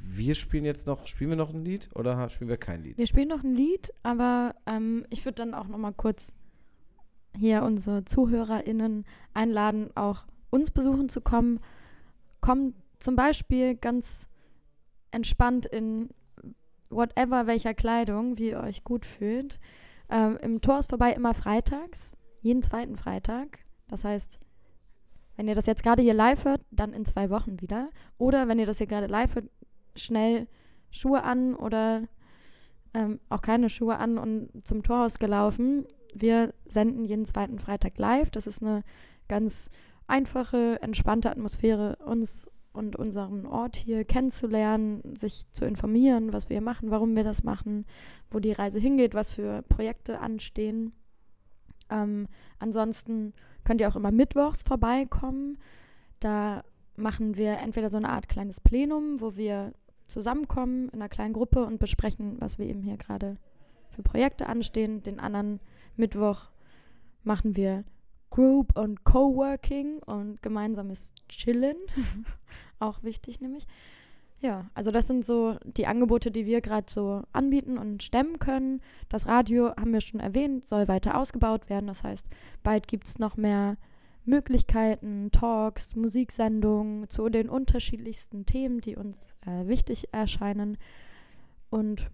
wir spielen jetzt noch, spielen wir noch ein Lied oder spielen wir kein Lied? Wir spielen noch ein Lied, aber ähm, ich würde dann auch noch mal kurz hier unsere ZuhörerInnen einladen, auch uns besuchen zu kommen. Kommt zum Beispiel ganz entspannt in whatever welcher Kleidung, wie ihr euch gut fühlt. Ähm, Im Tor ist vorbei immer freitags, jeden zweiten Freitag. Das heißt, wenn ihr das jetzt gerade hier live hört, dann in zwei Wochen wieder. Oder wenn ihr das hier gerade live hört, schnell Schuhe an oder ähm, auch keine Schuhe an und zum Torhaus gelaufen. Wir senden jeden zweiten Freitag live. Das ist eine ganz einfache, entspannte Atmosphäre, uns und unseren Ort hier kennenzulernen, sich zu informieren, was wir hier machen, warum wir das machen, wo die Reise hingeht, was für Projekte anstehen. Ähm, ansonsten könnt ihr auch immer mittwochs vorbeikommen. Da machen wir entweder so eine Art kleines Plenum, wo wir zusammenkommen in einer kleinen Gruppe und besprechen, was wir eben hier gerade für Projekte anstehen. Den anderen Mittwoch machen wir Group und Coworking und gemeinsames Chillen. Auch wichtig nämlich. Ja, also das sind so die Angebote, die wir gerade so anbieten und stemmen können. Das Radio haben wir schon erwähnt, soll weiter ausgebaut werden. Das heißt, bald gibt es noch mehr Möglichkeiten, Talks, Musiksendungen zu den unterschiedlichsten Themen, die uns äh, wichtig erscheinen. Und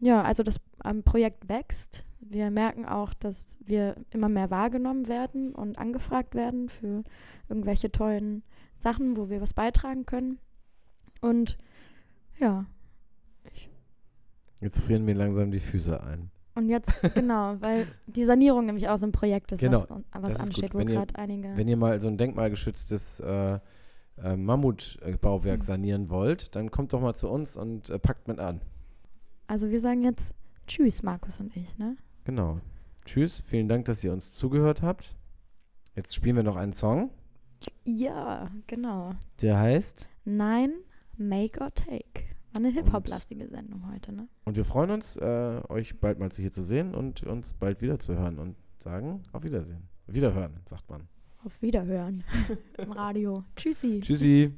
ja, also das ähm, Projekt wächst. Wir merken auch, dass wir immer mehr wahrgenommen werden und angefragt werden für irgendwelche tollen Sachen, wo wir was beitragen können. Und ja, Jetzt frieren mir langsam die Füße ein. und jetzt genau, weil die Sanierung nämlich auch so ein Projekt ist, Genau, was, was ansteht, wo Wenn ihr- gerade einige. Wenn ihr mal so ein denkmalgeschütztes äh, äh, Mammutbauwerk sanieren wollt, dann kommt doch mal zu uns und äh, packt mit an. Also wir sagen jetzt Tschüss, Markus und ich, ne? Genau. Tschüss, vielen Dank, dass ihr uns zugehört habt. Jetzt spielen wir noch einen Song, Ja, genau. der heißt Nein, Make or Take. War eine Hip-Hop-lastige Sendung heute, ne? und wir freuen uns, äh, euch bald mal hier zu sehen und uns bald wieder zu hören und sagen auf Wiedersehen. Wiederhören, sagt man. Auf Wiederhören im Radio. Tschüssi. Tschüssi.